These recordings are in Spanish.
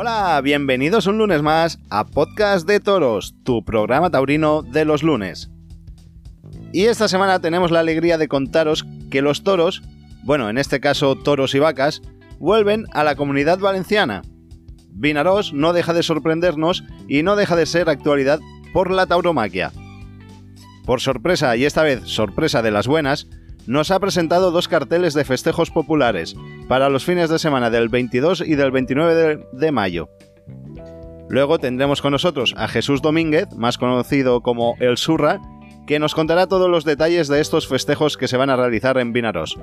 Hola, bienvenidos un lunes más a Podcast de Toros, tu programa taurino de los lunes. Y esta semana tenemos la alegría de contaros que los toros, bueno, en este caso toros y vacas, vuelven a la comunidad valenciana. Vinaros no deja de sorprendernos y no deja de ser actualidad por la tauromaquia. Por sorpresa, y esta vez sorpresa de las buenas, nos ha presentado dos carteles de festejos populares para los fines de semana del 22 y del 29 de, de mayo. Luego tendremos con nosotros a Jesús Domínguez, más conocido como El Surra, que nos contará todos los detalles de estos festejos que se van a realizar en Vinaros.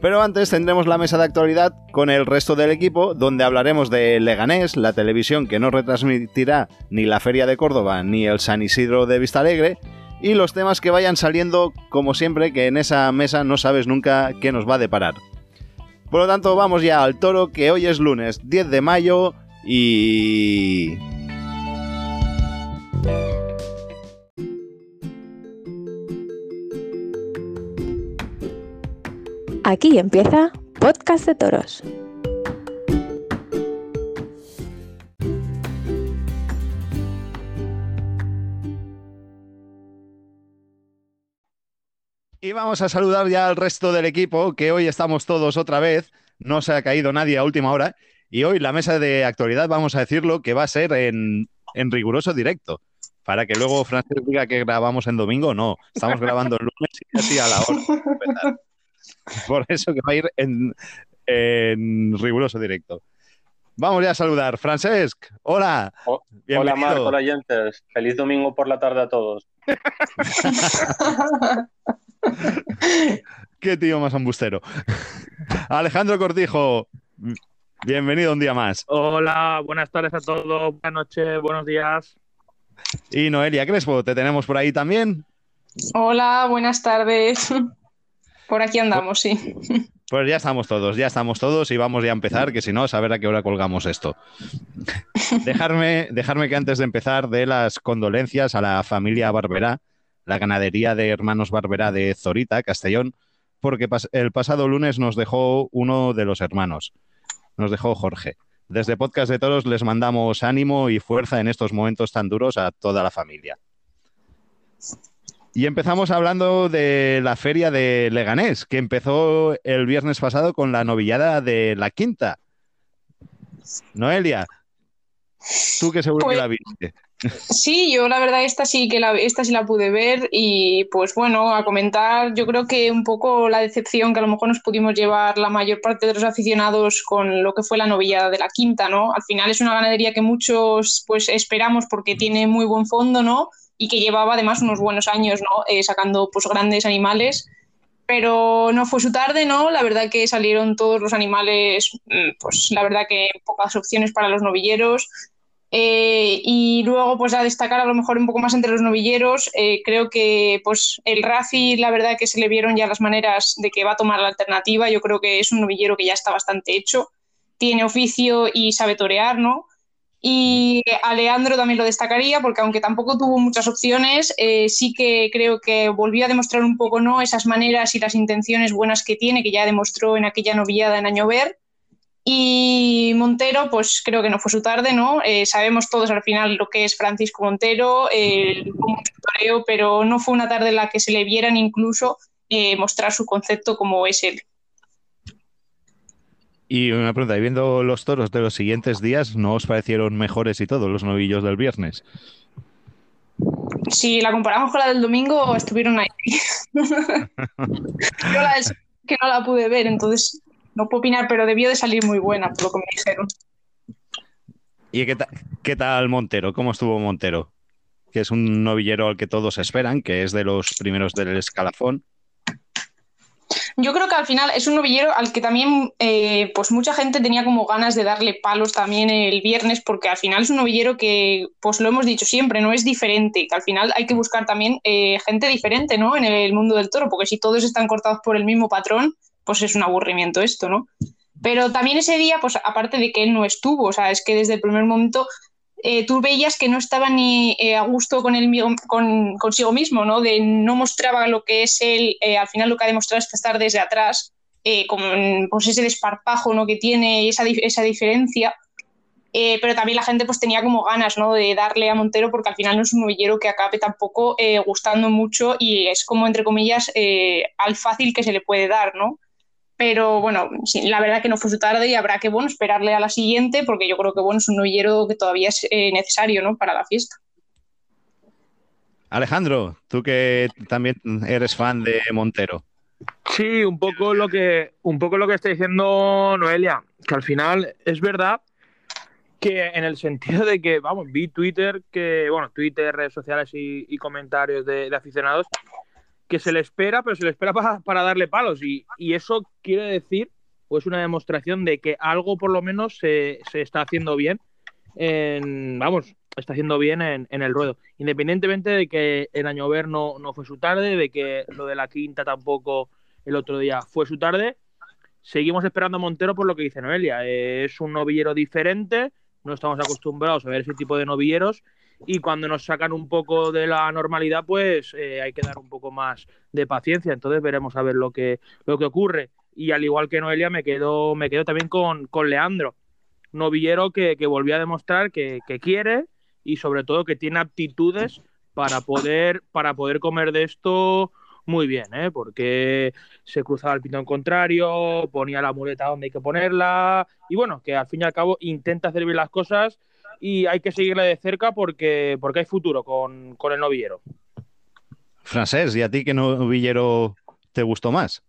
Pero antes tendremos la mesa de actualidad con el resto del equipo, donde hablaremos de Leganés, la televisión que no retransmitirá ni la Feria de Córdoba ni el San Isidro de Vistalegre, y los temas que vayan saliendo, como siempre, que en esa mesa no sabes nunca qué nos va a deparar. Por lo tanto, vamos ya al toro, que hoy es lunes 10 de mayo y... Aquí empieza Podcast de Toros. Y vamos a saludar ya al resto del equipo, que hoy estamos todos otra vez, no se ha caído nadie a última hora, y hoy la mesa de actualidad, vamos a decirlo, que va a ser en, en riguroso directo, para que luego Francis diga que grabamos en domingo, no, estamos grabando el lunes y así a la hora. Por eso que va a ir en, en riguroso directo. Vamos ya a saludar. Francesc, hola. O- hola Marc, hola Jentes. Feliz domingo por la tarde a todos. Qué tío más ambustero. Alejandro Cortijo, bienvenido un día más. Hola, buenas tardes a todos, buenas noches, buenos días. Y Noelia Crespo, ¿te tenemos por ahí también? Hola, buenas tardes. Por aquí andamos, sí. Pues ya estamos todos, ya estamos todos y vamos ya a empezar, que si no, a saber a qué hora colgamos esto. dejarme, dejarme que antes de empezar dé las condolencias a la familia Barberá, la ganadería de hermanos Barberá de Zorita, Castellón, porque el pasado lunes nos dejó uno de los hermanos, nos dejó Jorge. Desde Podcast de Toros les mandamos ánimo y fuerza en estos momentos tan duros a toda la familia. Y empezamos hablando de la feria de Leganés, que empezó el viernes pasado con la novillada de la quinta. Noelia, tú que seguro Pues- que la viste. Sí, yo la verdad esta sí que la, esta sí la pude ver y pues bueno, a comentar, yo creo que un poco la decepción que a lo mejor nos pudimos llevar la mayor parte de los aficionados con lo que fue la novillada de la quinta, ¿no? Al final es una ganadería que muchos pues esperamos porque tiene muy buen fondo, ¿no? Y que llevaba además unos buenos años, ¿no? Eh, sacando pues grandes animales. Pero no fue su tarde, ¿no? La verdad que salieron todos los animales, mm, pues la verdad que pocas opciones para los novilleros. Eh, y luego, pues a destacar a lo mejor un poco más entre los novilleros, eh, creo que pues el Rafi, la verdad que se le vieron ya las maneras de que va a tomar la alternativa. Yo creo que es un novillero que ya está bastante hecho, tiene oficio y sabe torear, ¿no? Y a Leandro también lo destacaría porque aunque tampoco tuvo muchas opciones, eh, sí que creo que volvió a demostrar un poco ¿no? esas maneras y las intenciones buenas que tiene, que ya demostró en aquella novillada en Año Ver. Y Montero, pues creo que no fue su tarde, ¿no? Eh, sabemos todos al final lo que es Francisco Montero, un toreo, pero no fue una tarde en la que se le vieran incluso eh, mostrar su concepto como es él. Y una pregunta, y viendo los toros de los siguientes días, ¿no os parecieron mejores y todo los novillos del viernes? Si la comparamos con la del domingo, estuvieron ahí. Yo la del que no la pude ver, entonces no puedo opinar, pero debió de salir muy buena, por lo que me dijeron. ¿Y qué, ta- qué tal Montero? ¿Cómo estuvo Montero? Que es un novillero al que todos esperan, que es de los primeros del escalafón. Yo creo que al final es un novillero al que también eh, pues mucha gente tenía como ganas de darle palos también el viernes porque al final es un novillero que pues lo hemos dicho siempre, no es diferente, que al final hay que buscar también eh, gente diferente ¿no? en el mundo del toro porque si todos están cortados por el mismo patrón pues es un aburrimiento esto, ¿no? Pero también ese día, pues aparte de que él no estuvo, o sea, es que desde el primer momento eh, tú veías que no estaba ni eh, a gusto con él, con, consigo mismo, ¿no? De no mostraba lo que es él, eh, al final lo que ha demostrado es estar desde atrás, eh, con pues ese desparpajo ¿no? que tiene, esa, esa diferencia. Eh, pero también la gente pues tenía como ganas ¿no? de darle a Montero porque al final no es un novillero que acabe tampoco eh, gustando mucho y es como entre comillas eh, al fácil que se le puede dar, ¿no? Pero bueno, sí, la verdad que no fue su tarde y habrá que bueno, esperarle a la siguiente porque yo creo que bueno, es un novillero que todavía es necesario ¿no? para la fiesta. Alejandro, tú que también eres fan de Montero. Sí, un poco lo que, un poco lo que está diciendo Noelia, que al final es verdad que en el sentido de que, vamos, vi Twitter, que, bueno, Twitter, redes sociales y, comentarios de, aficionados, que se le espera, pero se le espera para, darle palos. Y, eso quiere decir, pues una demostración de que algo por lo menos se, está haciendo bien, en, vamos, está haciendo bien en, el ruedo. Independientemente de que el año ver no, no fue su tarde, de que lo de la quinta tampoco el otro día fue su tarde, seguimos esperando a Montero por lo que dice Noelia. es un novillero diferente, no estamos acostumbrados a ver ese tipo de novilleros y cuando nos sacan un poco de la normalidad, pues eh, hay que dar un poco más de paciencia. Entonces veremos a ver lo que, lo que ocurre. Y al igual que Noelia, me quedo, me quedo también con, con Leandro, novillero que, que volvió a demostrar que, quiere y sobre todo que tiene aptitudes para poder, para poder comer de esto muy bien, ¿eh? porque se cruzaba el pitón contrario, ponía la muleta donde hay que ponerla, y bueno, que al fin y al cabo intenta hacer bien las cosas y hay que seguirle de cerca porque, porque hay futuro con, el novillero. Francés, ¿y a ti qué novillero te gustó más?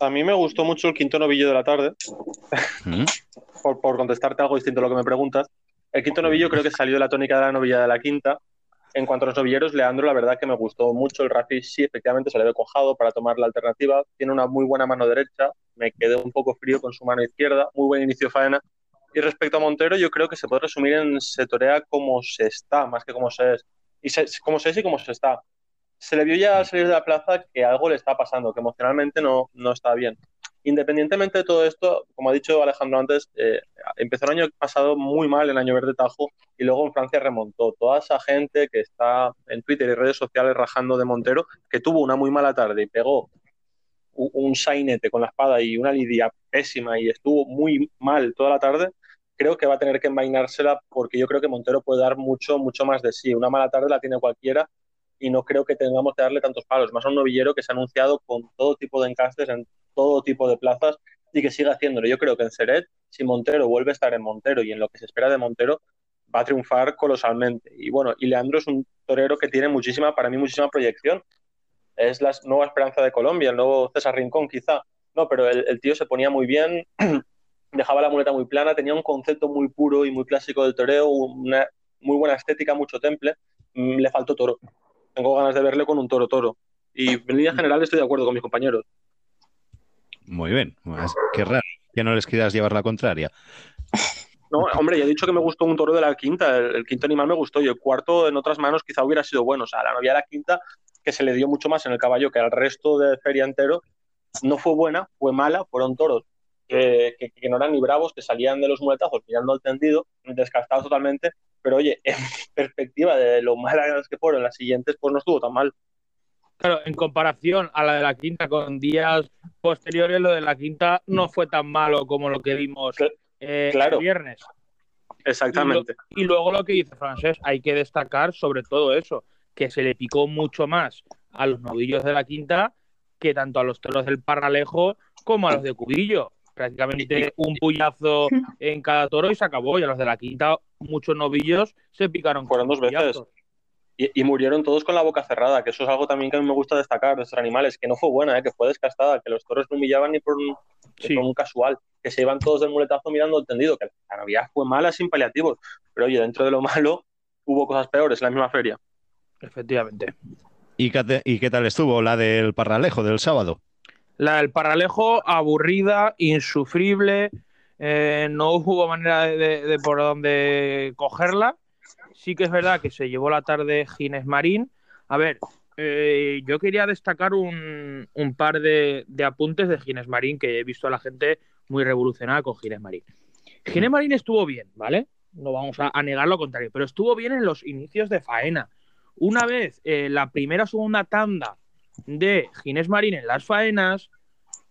A mí me gustó mucho el quinto novillo de la tarde, mm. por, por, contestarte algo distinto a lo que me preguntas. El quinto novillo creo que salió de la tónica de la novilla de la quinta, en cuanto a los novilleros, Leandro, la verdad que me gustó mucho. El Rafi sí, efectivamente, se le ve cojado para tomar la alternativa. Tiene una muy buena mano derecha. Me quedé un poco frío con su mano izquierda. Muy buen inicio faena. Y respecto a Montero, yo creo que se puede resumir en se torea como se está, más que como se es. Y se, como se es y como se está. Se le vio ya al salir de la plaza que algo le está pasando, que emocionalmente no, no está bien. Independientemente de todo esto, como ha dicho Alejandro antes, eh, empezó el año pasado muy mal, el año verde Tajo, y luego en Francia remontó. Toda esa gente que está en Twitter y redes sociales rajando de Montero, que tuvo una muy mala tarde y pegó un, sainete con la espada y una lidia pésima y estuvo muy mal toda la tarde, creo que va a tener que envainársela porque yo creo que Montero puede dar mucho, mucho más de sí. Una mala tarde la tiene cualquiera y no creo que tengamos que darle tantos palos. Más a un novillero que se ha anunciado con todo tipo de encastes en todo tipo de plazas y que siga haciéndolo. Yo creo que en Seret, si Montero vuelve a estar en Montero y en lo que se espera de Montero, va a triunfar colosalmente. Y bueno, y Leandro es un torero que tiene muchísima, para mí, muchísima proyección. Es la nueva esperanza de Colombia, el nuevo César Rincón, quizá. No, pero el, tío se ponía muy bien, dejaba la muleta muy plana, tenía un concepto muy puro y muy clásico del toreo, una muy buena estética, mucho temple. Mm, le faltó toro. Tengo ganas de verle con un toro toro. Y en línea general estoy de acuerdo con mis compañeros. Muy bien. Pues, qué raro que no les quieras llevar la contraria. No, hombre, ya he dicho que me gustó un toro de la quinta. El, quinto animal me gustó y el cuarto en otras manos quizá hubiera sido bueno. O sea, la novia de la quinta, que se le dio mucho más en el caballo que al resto de feria entero, no fue buena, fue mala. Fueron toros que, no eran ni bravos, que salían de los muletazos mirando al tendido, descartados totalmente. Pero oye, en perspectiva de lo malas que fueron las siguientes, pues no estuvo tan mal. Claro, en comparación a la de la quinta con días posteriores, lo de la quinta no fue tan malo como lo que vimos eh, el viernes. Exactamente. Y, luego lo que dice Francés, hay que destacar sobre todo eso, que se le picó mucho más a los novillos de la quinta que tanto a los toros del Parralejo como a los de Cubillo. Prácticamente un puyazo en cada toro y se acabó. Y a los de la quinta, muchos novillos se picaron. Fueron dos veces. Y, murieron todos con la boca cerrada, que eso es algo también que a mí me gusta destacar de estos animales, que no fue buena, ¿eh? que fue descastada, que los toros no humillaban ni por un, un casual, que se iban todos del muletazo mirando el tendido, que la Navidad fue mala sin paliativos, pero oye, dentro de lo malo hubo cosas peores en la misma feria. Efectivamente. ¿Y qué, ¿Y qué tal estuvo la del Parralejo del sábado? La del Parralejo, aburrida, insufrible, eh, no hubo manera de por dónde cogerla sí que es verdad que se llevó la tarde Gines Marín. A ver, eh, yo quería destacar un, par de, apuntes de Gines Marín que he visto a la gente muy revolucionada con Gines Marín. Gines Marín estuvo bien, ¿vale? No vamos a, negar lo contrario, pero estuvo bien en los inicios de faena. Una vez eh, la primera o segunda tanda de Ginés Marín en las faenas,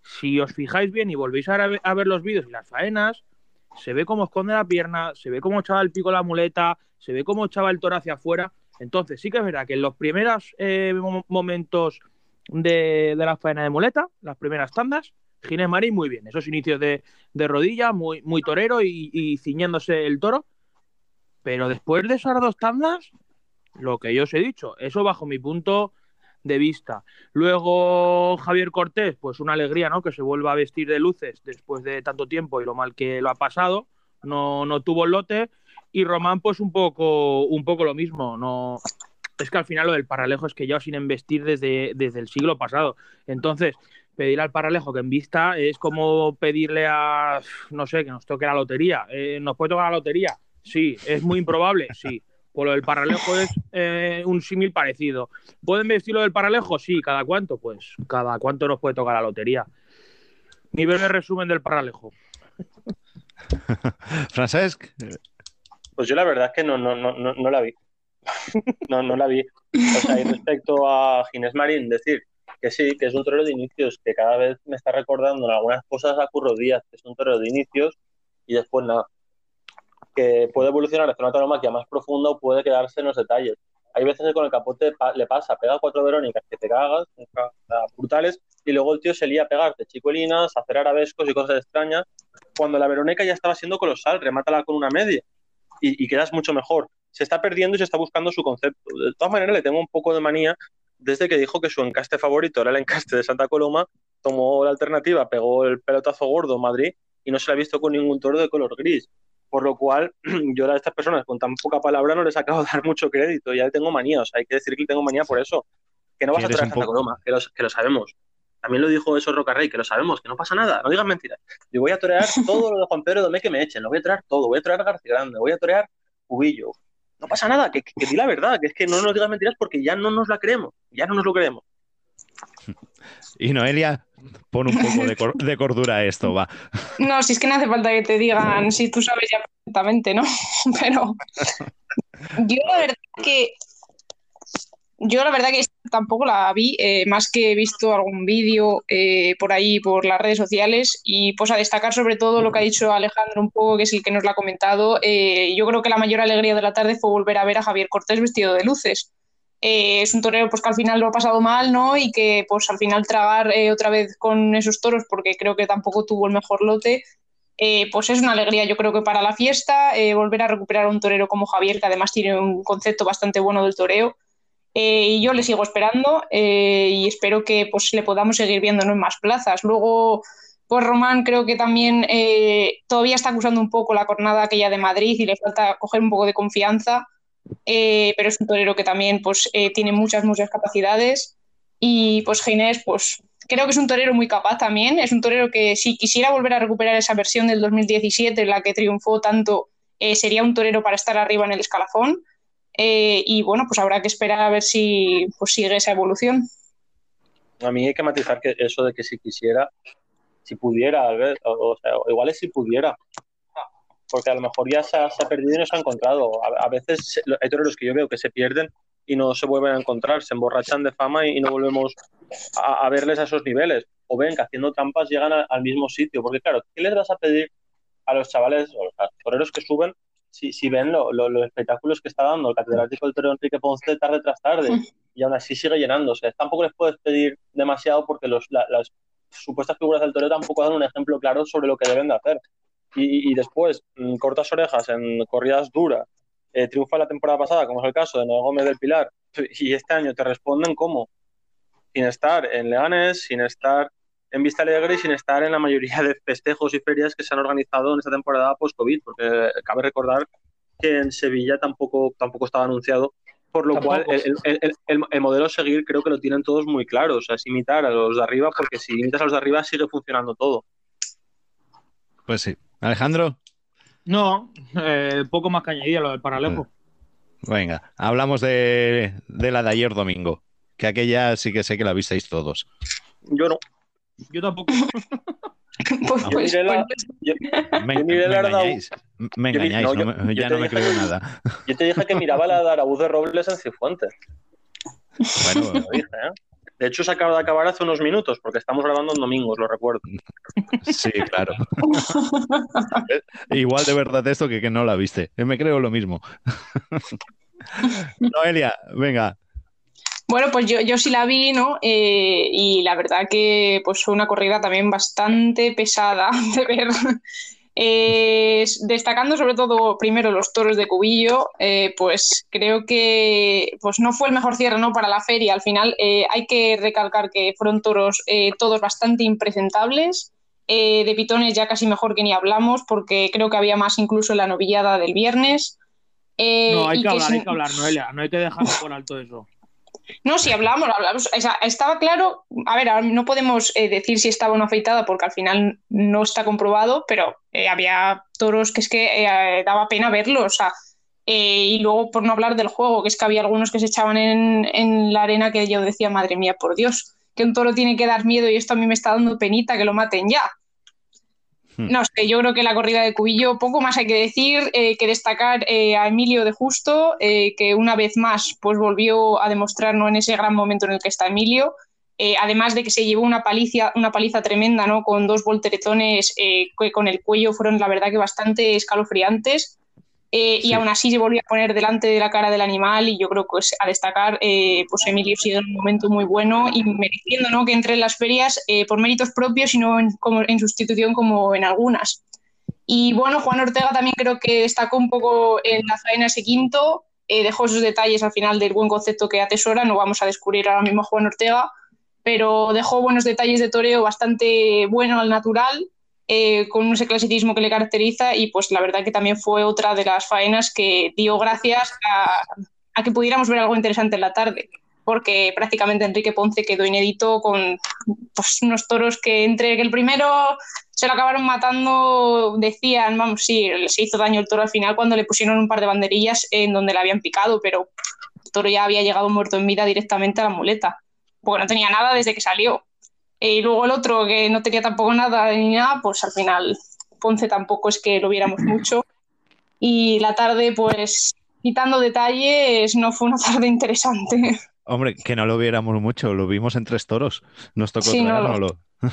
si os fijáis bien y volvéis a ver, los vídeos y las faenas, se ve cómo esconde la pierna, se ve cómo echaba el pico la muleta, se ve cómo echaba el toro hacia afuera. Entonces, sí que es verdad que en los primeros eh, momentos de, la faena de muleta, las primeras tandas, Ginés Marín muy bien. Esos inicios de, rodilla, muy, muy torero y, y, ciñéndose el toro. Pero después de esas dos tandas, lo que yo os he dicho, eso bajo mi punto de vista. Luego Javier Cortés, pues una alegría, ¿no? Que se vuelva a vestir de luces después de tanto tiempo y lo mal que lo ha pasado. No, no tuvo el lote. Y Román, pues un poco, un poco lo mismo. No, es que al final lo del paralejo es que ya sin embestir desde, desde el siglo pasado. Entonces, pedir al paralejo que en vista es como pedirle a, no sé, que nos toque la lotería. Eh, ¿Nos puede tocar la lotería? Sí. ¿Es muy improbable? Sí. Por lo del paralejo es eh, un símil parecido. ¿Pueden vestirlo del paralejo? Sí. ¿Cada cuánto? Pues cada cuánto nos puede tocar la lotería. Nivel de resumen del paralejo. Francesc. Pues yo la verdad es que no, no, no, no la vi. no, no la vi. O sea, y respecto a Ginés Marín, decir que sí, que es un torero de inicios, que cada vez me está recordando en algunas cosas a Curro Díaz, que es un torero de inicios, y después nada. Que puede evolucionar hacia una tauromaquia más profunda o puede quedarse en los detalles. Hay veces que con el capote le pasa, pega cuatro verónicas que te cagas, brutales, y luego el tío se lía a pegarte chicuelinas, hacer arabescos y cosas extrañas, cuando la verónica ya estaba siendo colosal, remátala con una media y, y quedas mucho mejor se está perdiendo y se está buscando su concepto. De todas maneras, le tengo un poco de manía desde que dijo que su encaste favorito era el encaste de Santa Coloma, tomó la alternativa, pegó el pelotazo gordo en Madrid y no se la ha visto con ningún toro de color gris. Por lo cual, yo a estas personas con tan poca palabra no les acabo de dar mucho crédito. Ya le tengo manía, o sea, hay que decir que le tengo manía por eso. Que no vas a torear Santa Coloma, que, que lo sabemos. También lo dijo eso Rocarrey, que lo sabemos, que no pasa nada, no digas mentiras. Yo voy a torear todo lo de Juan Pedro Domé que me echen, lo voy a torear todo, voy a torear García Grande, voy a torear Cubillo, no pasa nada, que, que, di la verdad, que es que no nos digas mentiras porque ya no nos la creemos, ya no nos lo creemos. Y Noelia, pon un poco de, cordura a esto, va. No, si es que no hace falta que te digan, si tú sabes ya perfectamente, ¿no? Pero yo la verdad que yo la verdad que tampoco la vi, eh, más que he visto algún vídeo eh, por ahí, por las redes sociales, y pues a destacar sobre todo lo que ha dicho Alejandro un poco, que es el que nos lo ha comentado, eh, yo creo que la mayor alegría de la tarde fue volver a ver a Javier Cortés vestido de luces. Es un torero pues que al final lo ha pasado mal, ¿no? Y que pues al final tragar otra vez con esos toros, porque creo que tampoco tuvo el mejor lote, pues es una alegría yo creo que para la fiesta, volver a recuperar a un torero como Javier, que además tiene un concepto bastante bueno del toreo. Eh, y yo le sigo esperando eh, y espero que pues, le podamos seguir viendo en más plazas. Luego, pues Román creo que también eh, todavía está acusando un poco la jornada aquella de Madrid y le falta coger un poco de confianza, pero es un torero que también pues, tiene muchas, muchas capacidades. Y pues Ginés, pues creo que es un torero muy capaz también. Es un torero que si quisiera volver a recuperar esa versión del 2017 en la que triunfó tanto, sería un torero para estar arriba en el escalafón. Eh, y bueno, pues habrá que esperar a ver si pues, sigue esa evolución. A mí hay que matizar que eso de que si quisiera, si pudiera, o, sea, igual es si pudiera, porque a lo mejor ya se ha, perdido y no se ha encontrado. A, veces hay toreros que yo veo que se pierden y no se vuelven a encontrar, se emborrachan de fama y, no volvemos a, verles a esos niveles. O ven que haciendo trampas llegan al mismo sitio, porque claro, ¿qué les vas a pedir a los chavales o a los toreros que suben si, ven los espectáculos que está dando el catedrático del Torero Enrique Ponce tarde tras tarde y aún así sigue llenándose. Tampoco les puedes pedir demasiado porque los, las supuestas figuras del torero tampoco dan un ejemplo claro sobre lo que deben de hacer. Y, después, mm, cortas orejas en corridas duras, eh, triunfa la temporada pasada, como es el caso de Noé Gómez del Pilar, y este año te responden como sin estar en Leganes, sin estar en Vista Alegre y sin estar en la mayoría de festejos y ferias que se han organizado en esta temporada post-COVID, porque cabe recordar que en Sevilla tampoco, tampoco estaba anunciado, por lo cual el, modelo a seguir creo que lo tienen todos muy claro, o sea, es imitar a los de arriba, porque si imitas a los de arriba sigue funcionando todo. Pues sí. Alejandro. No, eh, poco más que añadir a lo del paralejo. Venga, hablamos de, de la de ayer domingo, que aquella sí que sé que la visteis todos. Yo no. Yo tampoco. pues, yo pues, la, pues, yo, me, me, engañáis, me engañáis, no, no, ya no me creo nada. Yo te dije que miraba la de Araúz de Robles en Cifuentes. Bueno, lo dije, ¿eh? De hecho, se acaba de acabar hace unos minutos, porque estamos grabando en domingos, lo recuerdo. Sí, claro. Igual de verdad esto que, que no la viste. Me creo lo mismo. Noelia, venga, bueno, pues yo, yo sí la vi, ¿no? Eh, y la verdad que pues fue una corrida también bastante pesada de ver. Eh, destacando sobre todo primero los toros de Cubillo, eh, pues creo que pues no fue el mejor cierre ¿no? para la feria. Al final hay que recalcar que fueron toros todos bastante impresentables. de pitones ya casi mejor que ni hablamos, porque creo que había más incluso en la novillada del viernes. no, hay que, hablar, hay que hablar, Noelia, no hay que dejar por alto eso. No, si hablamos, hablamos. estaba claro. A ver, no podemos eh, decir si estaba o no afeitada porque al final no está comprobado, pero eh, había toros que es que eh, daba pena verlos. O sea, y luego, por no hablar del juego, que es que había algunos que se echaban en, en, la arena que yo decía, madre mía, por Dios, que un toro tiene que dar miedo y esto a mí me está dando penita que lo maten ya. Hmm. No sé, yo creo que la corrida de Cubillo, poco más hay que decir, eh, que destacar eh, a Emilio de Justo, eh, que una vez más pues volvió a demostrarnos en ese gran momento en el que está Emilio, además de que se llevó una paliza, una paliza tremenda, ¿no? Con dos volteretones que con el cuello fueron la verdad que bastante escalofriantes. Eh, y aún así se volvió a poner delante de la cara del animal y yo creo que a destacar, eh, pues Emilio ha sido un momento muy bueno y mereciendo ¿no? que entre en las ferias eh, por méritos propios y no en, como, en sustitución como en algunas. Y bueno, Juan Ortega también creo que destacó un poco en la faena ese quinto, dejó esos detalles al final del buen concepto que atesora, no vamos a descubrir ahora mismo a Juan Ortega, pero dejó buenos detalles de toreo bastante bueno al natural eh, con ese clasicismo que le caracteriza y pues la verdad que también fue otra de las faenas que dio gracias a, que pudiéramos ver algo interesante en la tarde porque prácticamente Enrique Ponce quedó inédito con pues, unos toros que entre que el primero se lo acabaron matando, decían, vamos, sí, se hizo daño el toro al final cuando le pusieron un par de banderillas en donde le habían picado, pero el toro ya había llegado muerto en vida directamente a la muleta, porque no tenía nada desde que salió. Y luego el otro que no tenía tampoco nada ni nada, pues al final Ponce tampoco es que lo viéramos mucho. Y la tarde, pues quitando detalles, no fue una tarde interesante. Hombre, que no lo viéramos mucho, lo vimos en tres toros. Nos tocó sí,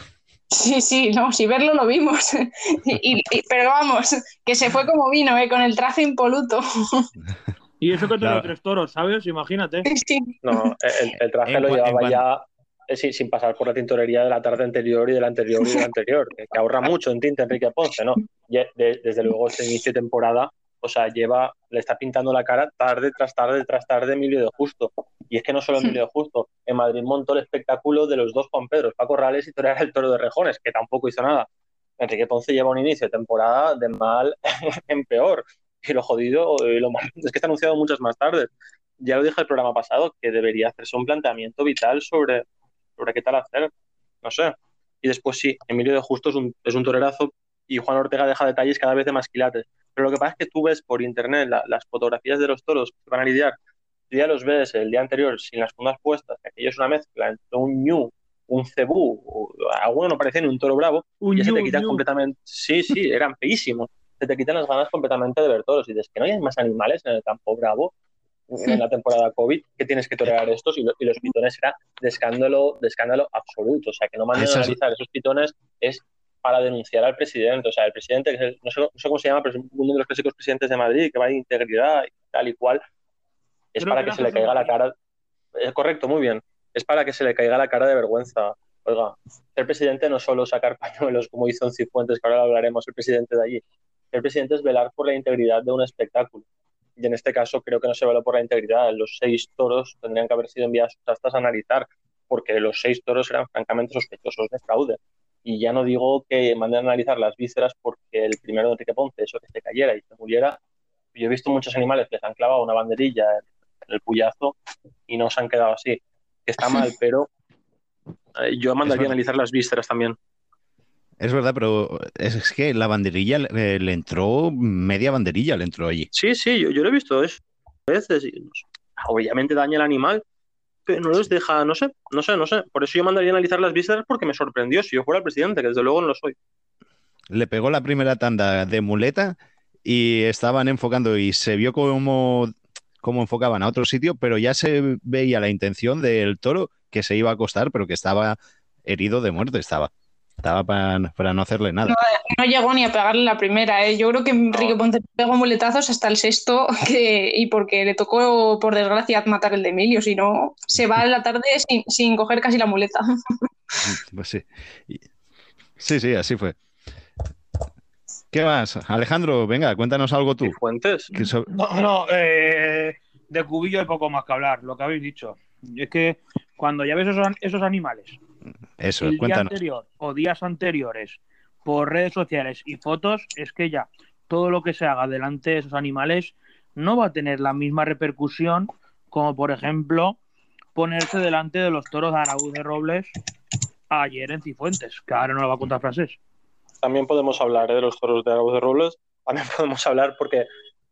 Sí, sí, no, si verlo lo vimos. pero vamos, que se fue como vino, ¿eh? con el traje impoluto. Y eso que tenía tres toros, ¿sabes? Imagínate. Sí. No, el, traje lo llevaba ya eh, sin pasar por la tintorería de la tarde anterior y de la anterior y de la anterior, que, ahorra mucho en tinta Enrique Ponce, ¿no? Y eh, desde luego este inicio de temporada, o sea, lleva, le está pintando la cara tarde tras tarde tras tarde Emilio de Justo. Y es que no solo Emilio de Justo, en Madrid montó el espectáculo de los dos Juan Pedro, Paco Rales y torear el toro de Rejones, que tampoco hizo nada. Enrique Ponce lleva un inicio de temporada de mal en peor. Y lo jodido, y lo mal, es que está anunciado muchas más tardes. Ya lo dije el programa pasado, que debería hacerse un planteamiento vital sobre sobre qué tal hacer, no sé. Y después sí, Emilio de Justo es un, es un torerazo y Juan Ortega deja detalles cada vez de más quilates. Pero lo que pasa es que tú ves por internet las fotografías de los toros que van a lidiar, tú ya los ves el día anterior sin las fundas puestas, que aquello es una mezcla entre un ñu, un cebú, alguno no parece ni un toro bravo, y ya se te quitan completamente. Sí, sí, eran feísimos. Se te quitan las ganas completamente de ver toros. Y dices que no hay más animales en el campo bravo en la temporada COVID que tienes que torear estos y, los pitones era de escándalo, de escándalo absoluto. O sea, que no manden a analizar esos pitones es para denunciar al presidente. O sea, el presidente, que no, sé, cómo se llama, pero es uno de los clásicos presidentes de Madrid, que va de integridad y tal y cual, es para que, se le caiga la cara. Es correcto, muy bien. Es para que se le caiga la cara de vergüenza. Oiga, el presidente no solo sacar pañuelos como hizo en Cifuentes, que ahora hablaremos, el presidente de allí. El presidente es velar por la integridad de un espectáculo y en este caso creo que no se való por la integridad. Los seis toros tendrían que haber sido enviados hasta a analizar, porque los seis toros eran francamente sospechosos de fraude. Y ya no digo que manden a analizar las vísceras porque el primero de Enrique Ponce, eso que se cayera y se muriera. Yo he visto muchos animales que les han clavado una banderilla en el puyazo y no se han quedado así. Está mal, pero eh, yo mandaría a analizar las vísceras también. Es verdad, pero es que la banderilla le, entró, media banderilla le entró allí. Sí, sí, yo, lo he visto eso veces. obviamente daña al animal, pero no les deja, no sé, no sé, no sé. Por eso yo mandaría a analizar las vísceras porque me sorprendió si yo fuera el presidente, que desde luego no lo soy. Le pegó la primera tanda de muleta y estaban enfocando y se vio como, cómo enfocaban a otro sitio, pero ya se veía la intención del toro que se iba a acostar, pero que estaba herido de muerte, estaba. Estaba para, no hacerle nada. No, llegó ni a pegarle la primera. ¿eh? Yo creo que Enrique Ponce pegó muletazos hasta el sexto y porque le tocó, por desgracia, matar el de Emilio. Si no, se va a la tarde sin, sin coger casi la muleta. Pues sí. Sí, sí, así fue. ¿Qué más? Alejandro, venga, cuéntanos algo tú. ¿Fuentes? No, no, eh, de cubillo hay poco más que hablar, lo que habéis dicho. Es que cuando ya ves esos, esos animales, Eso, el cuéntanos. día anterior o días anteriores, por redes sociales y fotos, es que ya todo lo que se haga delante de esos animales no va a tener la misma repercusión como, por ejemplo, ponerse delante de los toros de Araúz de Robles ayer en Cifuentes, que ahora no lo va a contar francés. También podemos hablar ¿eh? de los toros de Araúz de Robles. También podemos hablar porque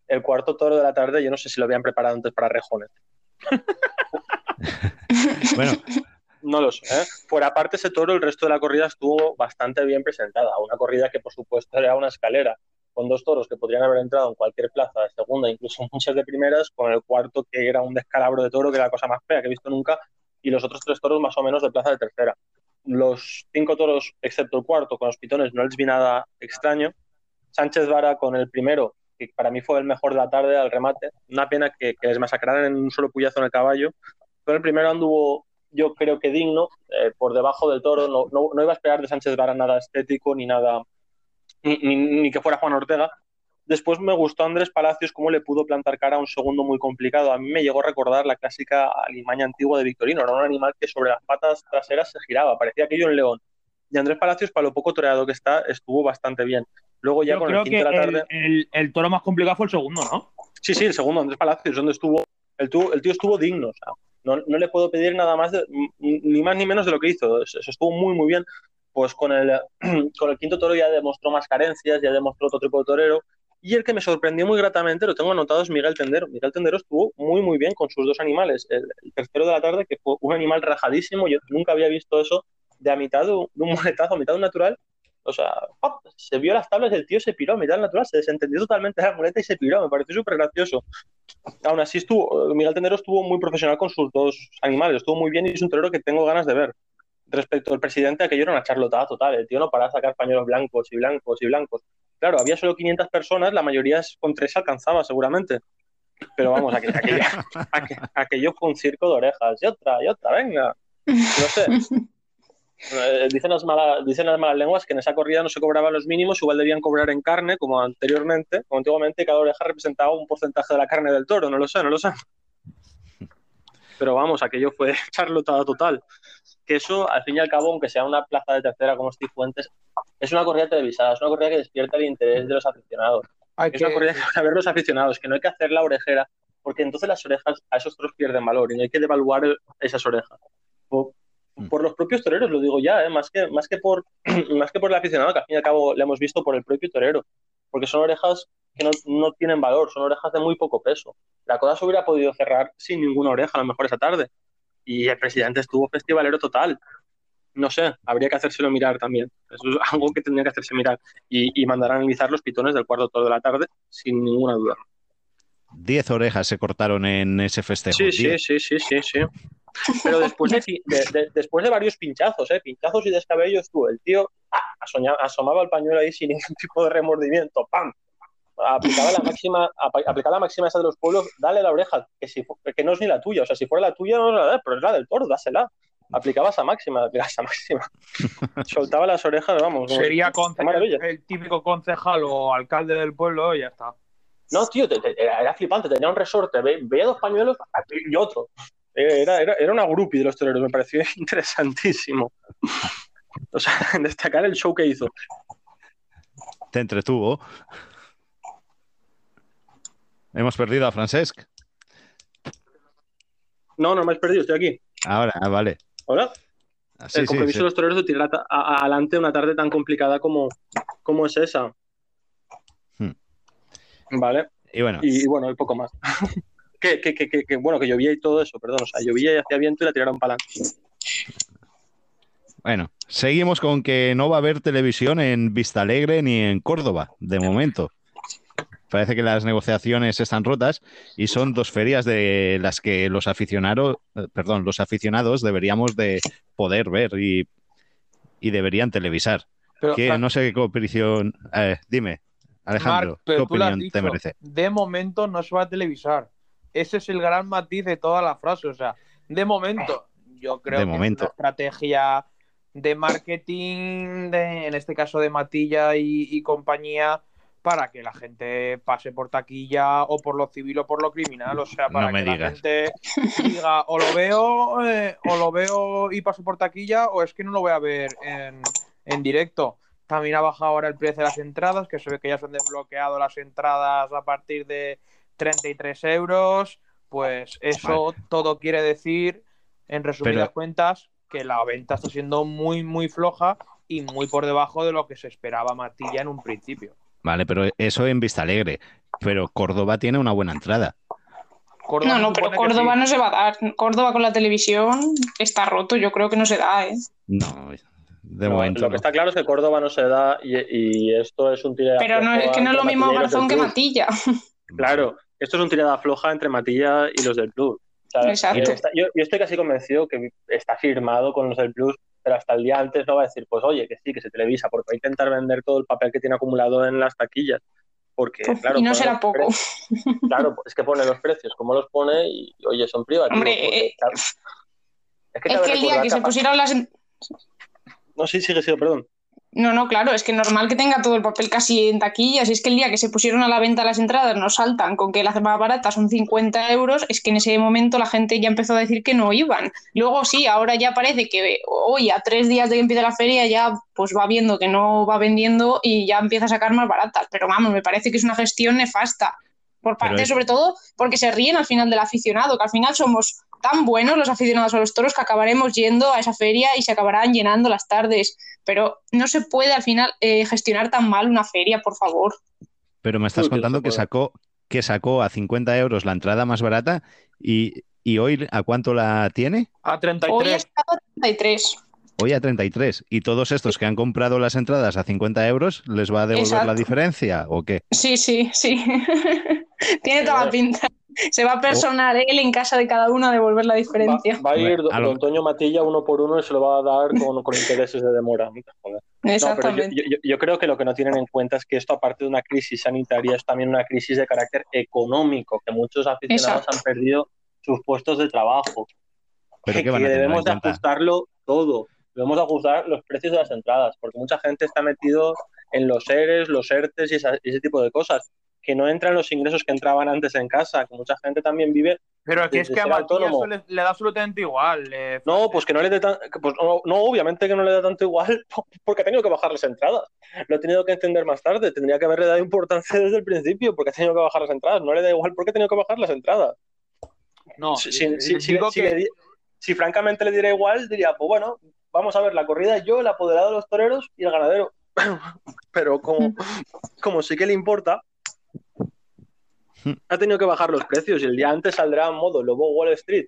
el cuarto toro de la tarde, yo no sé si lo habían preparado antes para rejones. bueno. No lo sé. ¿eh? Por aparte ese toro, el resto de la corrida estuvo bastante bien presentada. Una corrida que, por supuesto, era una escalera con dos toros que podrían haber entrado en cualquier plaza de segunda, incluso muchas de primeras, con el cuarto que era un descalabro de toro, que era la cosa más fea que he visto nunca, y los otros tres toros más o menos de plaza de tercera. Los cinco toros, excepto el cuarto, con los pitones, no les vi nada extraño. Sánchez Vara con el primero, que para mí fue el mejor de la tarde al remate. Una pena que, les masacraran en un solo puyazo en el caballo. Pero el primero anduvo, yo creo que digno, eh, por debajo del toro. No, no, no, iba a esperar de Sánchez Vara nada estético ni nada, ni, ni, ni, que fuera Juan Ortega. Después me gustó Andrés Palacios cómo le pudo plantar cara a un segundo muy complicado. A mí me llegó a recordar la clásica alimaña antigua de Victorino. Era un animal que sobre las patas traseras se giraba, parecía aquello en león. Y Andrés Palacios, para lo poco toreado que está, estuvo bastante bien. Luego ya Yo con creo el que de la tarde. El, el, el, toro más complicado fue el segundo, ¿no? Sí, sí, el segundo, Andrés Palacios, donde estuvo. El, el tío estuvo digno. O sea, no, no, le puedo pedir nada más, ni más ni menos de lo que hizo. Eso estuvo muy, muy bien. Pues con el, con el quinto toro ya demostró más carencias, ya demostró otro tipo de torero. Y el que me sorprendió muy gratamente, lo tengo anotado, es Miguel Tendero. Miguel Tendero estuvo muy, muy bien con sus dos animales. El, tercero de la tarde, que fue un animal rajadísimo, yo nunca había visto eso de a mitad de un, de a mitad natural. O sea, ¡pop! se vio las tablas, el tío se piró mitad natural, se desentendió totalmente de la muleta y se piró. Me pareció súper gracioso. Aún así, estuvo, Miguel Tendero estuvo muy profesional con sus dos animales, estuvo muy bien y es un torero que tengo ganas de ver. Respecto al presidente, aquello era una charlotada total. El tío no paraba de sacar pañuelos blancos y blancos y blancos. Claro, había solo 500 personas, la mayoría con tres alcanzaba seguramente. Pero vamos, aquello, aquello, aquello, fue un circo de orejas. Y otra, y otra, venga. No sé. Eh, dicen, las malas, dicen las malas lenguas que en esa corrida no se cobraban los mínimos, igual debían cobrar en carne, como anteriormente, como antiguamente, cada oreja representaba un porcentaje de la carne del toro, no lo sé, no lo sé. Pero vamos, aquello fue charlotada total. Que eso, al fin y al cabo, aunque sea una plaza de tercera como Steve Fuentes, es una corrida televisada, es una corrida que despierta el interés de los aficionados. Hay es que... una corrida que van a ver los aficionados, que no hay que hacer la orejera, porque entonces las orejas a esos toros pierden valor y no hay que devaluar esas orejas. Por los propios toreros, lo digo ya, ¿eh? más, que, más, que por, más que por el aficionado, que al fin y al cabo le hemos visto por el propio torero, porque son orejas que no, no, tienen valor, son orejas de muy poco peso. La coda se hubiera podido cerrar sin ninguna oreja, a lo mejor esa tarde. Y el presidente estuvo festivalero total. No sé, habría que hacérselo mirar también. Eso es algo que tendría que hacerse mirar. Y, y mandar a analizar los pitones del cuarto todo de la tarde, sin ninguna duda. Diez orejas se cortaron en ese festejo. Sí, sí, sí, sí, sí, sí. Pero después de, de, de, después de varios pinchazos, ¿eh? pinchazos y descabellos, tú, el tío asomaba, asomaba el pañuelo ahí sin ningún tipo de remordimiento, ¡pam! Aplicaba la máxima, aplicaba la máxima esa de los pueblos, dale la oreja, que, si, que no es ni la tuya, o sea, si fuera la tuya no la da, pero es la del toro, dásela. Aplicaba esa máxima, aplicaba esa máxima. Soltaba las orejas, vamos. Sería concejal, el típico concejal o alcalde del pueblo y ya está. No, tío, te, te, era flipante, tenía un resorte, ve, veía dos pañuelos y otro. Era, era, era una groupie de los toreros, me pareció interesantísimo. O sea, destacar el show que hizo. Te entretuvo. Hemos perdido a Francesc. No, no me has perdido, estoy aquí. Ahora, ah, vale. ¿Hola? Ah, sí, el compromiso sí, sí. de los toreros de tirar adelante una tarde tan complicada como, como es esa. Hmm. Vale. Y bueno. Y, y bueno, y poco más. que, que, que, que, bueno, que llovía y todo eso, perdón. O sea, llovía y hacía viento y la tiraron para adelante. Bueno, seguimos con que no va a haber televisión en Vista Alegre ni en Córdoba, de momento. parece que las negociaciones están rotas y son dos ferias de las que los aficionados, eh, perdón, los aficionados deberíamos de poder ver y, deberían televisar. que no sé qué opinión. Eh, dime, Alejandro, ¿qué opinión te merece? De momento no se va a televisar. Ese es el gran matiz de toda la frase. O sea, de momento, yo creo que momento. es una estrategia de marketing, de, en este caso de Matilla y, compañía, para que la gente pase por taquilla o por lo civil o por lo criminal. O sea, para que la gente diga o lo veo eh, o lo veo y paso por taquilla o es que no lo voy a ver en, en directo. También ha bajado ahora el precio de las entradas, que se ve que ya se han desbloqueado las entradas a partir de 33 euros. Pues eso todo quiere decir, en resumidas cuentas, que la venta está siendo muy, muy floja y muy por debajo de lo que se esperaba Matilla en un principio. Vale, pero eso en Vista Alegre. Pero Córdoba tiene una buena entrada. no, no, pero Córdoba no se va a dar. Córdoba con la televisión está roto, yo creo que no se da, ¿eh? No, de momento. Lo que está claro es que Córdoba no se da y, esto es un tirada Pero no, es que no es lo mismo Garzón que Matilla. Claro, esto es un tirada floja entre Matilla y los del club. Yo, estoy casi convencido que está firmado con los del Plus, pero hasta el día antes no va a decir, pues oye, que sí, que se televisa, porque va a intentar vender todo el papel que tiene acumulado en las taquillas. Porque, pues, claro, y no será poco. Claro, es que pone los precios, como los pone, y oye, son privados. Hombre, eh, es que, el día que se pusieron las. No, sí, sigue siendo, perdón. No, no, claro, es que normal que tenga todo el papel casi en taquillas. Es que el día que se pusieron a la venta las entradas nos saltan con que las más baratas son 50 euros, es que en ese momento la gente ya empezó a decir que no iban. Luego sí, ahora ya parece que hoy, a tres días de que empiece la feria, ya pues va viendo que no va vendiendo y ya empieza a sacar más baratas. Pero vamos, me parece que es una gestión nefasta. Por parte, sobre todo, porque se ríen al final del aficionado, que al final somos tan buenos los aficionados a los toros que acabaremos yendo a esa feria y se acabarán llenando las tardes. Pero no se puede al final eh, gestionar tan mal una feria, por favor. Pero me estás contando que sacó, que sacó a 50 euros la entrada más barata y, hoy ¿a cuánto la tiene? A 33. Hoy está a 33. Hoy a 33. ¿Y todos estos que han comprado las entradas a 50 euros les va a devolver la diferencia o qué? Sí, sí, sí. Tiene toda la pinta. Se va a personar él en casa de cada uno a devolver la diferencia. Va, a ir don, Antonio Matilla uno por uno y se lo va a dar con, intereses de demora. Exactamente. yo, creo que lo que no tienen en cuenta es que esto, aparte de una crisis sanitaria, es también una crisis de carácter económico, que muchos aficionados han perdido sus puestos de trabajo. que, debemos de ajustarlo todo. Debemos de ajustar los precios de las entradas, porque mucha gente está metido en los ERES, los ERTES y ese tipo de cosas que no entran los ingresos que entraban antes en casa, que mucha gente también vive. Pero aquí es que a Matías eso le, da absolutamente igual. Eh, no, pues que no le dé tan, pues no, obviamente que no le da tanto igual, porque ha tenido que bajar las entradas. Lo ha tenido que entender más tarde, tendría que haberle dado importancia desde el principio, porque ha tenido que bajar las entradas. No le da igual porque ha tenido que bajar las entradas. No, si, si, francamente le diera igual, diría, pues bueno, vamos a ver la corrida yo, el apoderado de los toreros y el ganadero. Pero como, como sí que le importa, ha tenido que bajar los precios y el día antes saldrá en modo Lobo Wall Street,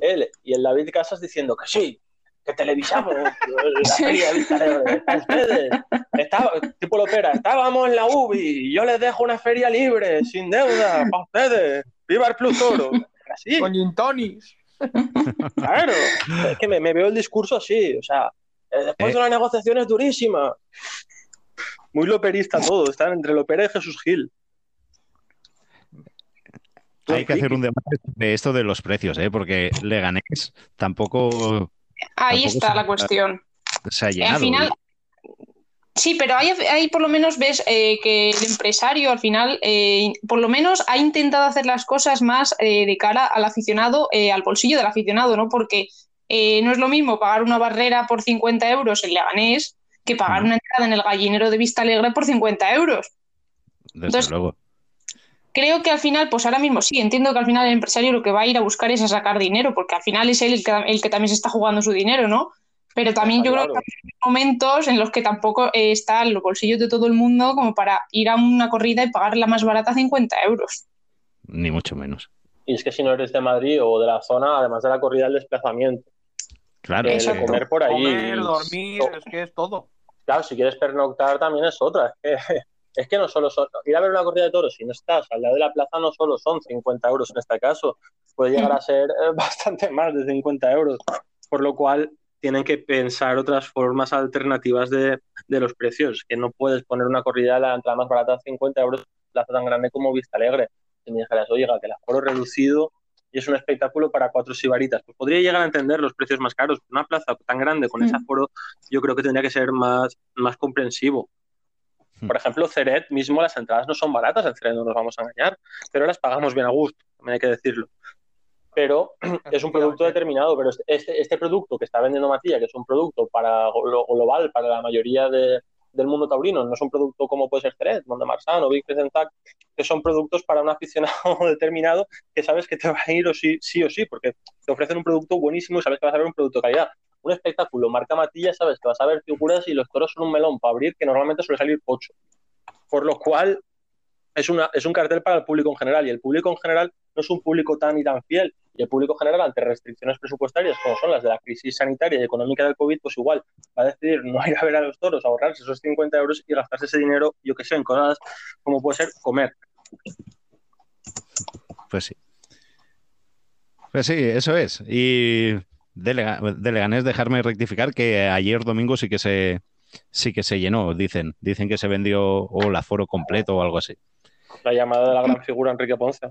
él y el David Casas diciendo que sí, que televisamos la feria de ustedes. Estaba, tipo Lopera, estábamos en la UBI y yo les dejo una feria libre, sin deuda, para ustedes. ¡Viva el Plus Toro! Así. Con Tonis. Claro, es que me, veo el discurso así, o sea, eh, después de eh. una negociación es durísima. Muy loperista todo, están entre Lopera y Jesús Gil. Hay que hacer un debate de esto de los precios, ¿eh? porque Leganés tampoco. Ahí está la cuestión. Se ha llenado. Al final, sí, pero ahí, por lo menos ves eh, que el empresario al final, eh, por lo menos ha intentado hacer las cosas más eh, de cara al aficionado, al bolsillo del aficionado, ¿no? Porque no es lo mismo pagar una barrera por 50 euros en Leganés que pagar una entrada en el gallinero de Vista Alegre por 50 euros. Desde luego creo que al final, pues ahora mismo sí, entiendo que al final el empresario lo que va a ir a buscar es a sacar dinero, porque al final es él el que, el que también se está jugando su dinero, ¿no? Pero también yo creo que hay momentos en los que tampoco eh, está en los bolsillos de todo el mundo como para ir a una corrida y pagar la más barata 50 euros. Ni mucho menos. Y es que si no eres de Madrid o de la zona, además de la corrida, el desplazamiento. Claro. Eso, comer por ahí. Comer, dormir, es que es todo. Claro, si quieres pernoctar también es otra. Es que es que no solo son, ir a ver una corrida de toros, si no estás al lado de la plaza, no solo son 50 euros en este caso, puede llegar a ser eh, bastante más de 50 euros, por lo cual tienen que pensar otras formas alternativas de, los precios, que no puedes poner una corrida la entrada más barata a 50 euros en plaza tan grande como Vista Alegre. Si me dijeras, oiga, que el aforo reducido y es un espectáculo para cuatro sibaritas. Pues podría llegar a entender los precios más caros. Una plaza tan grande con ese mm. aforo, yo creo que tendría que ser más, más comprensivo. Hmm. Por ejemplo, Ceret mismo, las entradas no son baratas en Ceret, no nos vamos a engañar, pero las pagamos bien a gusto, también hay que decirlo. Pero es un producto determinado, pero este, este, producto que está vendiendo Matilla, que es un producto para lo global, para la mayoría de, del mundo taurino, no es un producto como puede ser Ceret, Monde Marsan o Big Presentac, que son productos para un aficionado determinado que sabes que te va a ir o sí, sí o sí, porque te ofrecen un producto buenísimo y sabes que vas a ver un producto de calidad. Un espectáculo, marca Matilla, sabes que vas a ver figuras y los toros son un melón para abrir que normalmente suele salir 8. Por lo cual es, una, es un cartel para el público en general y el público en general no es un público tan y tan fiel y el público general ante restricciones presupuestarias como son las de la crisis sanitaria y económica del COVID, pues igual va a decidir no ir a ver a los toros, ahorrarse esos 50 euros y gastarse ese dinero, yo que sé, en cosas como puede ser comer. Pues sí. Pues sí, eso es. Y de, Leganés, dejarme rectificar que ayer domingo sí que se sí que se llenó, dicen. Dicen que se vendió o el aforo completo o algo así. La llamada de la gran figura Enrique Ponce.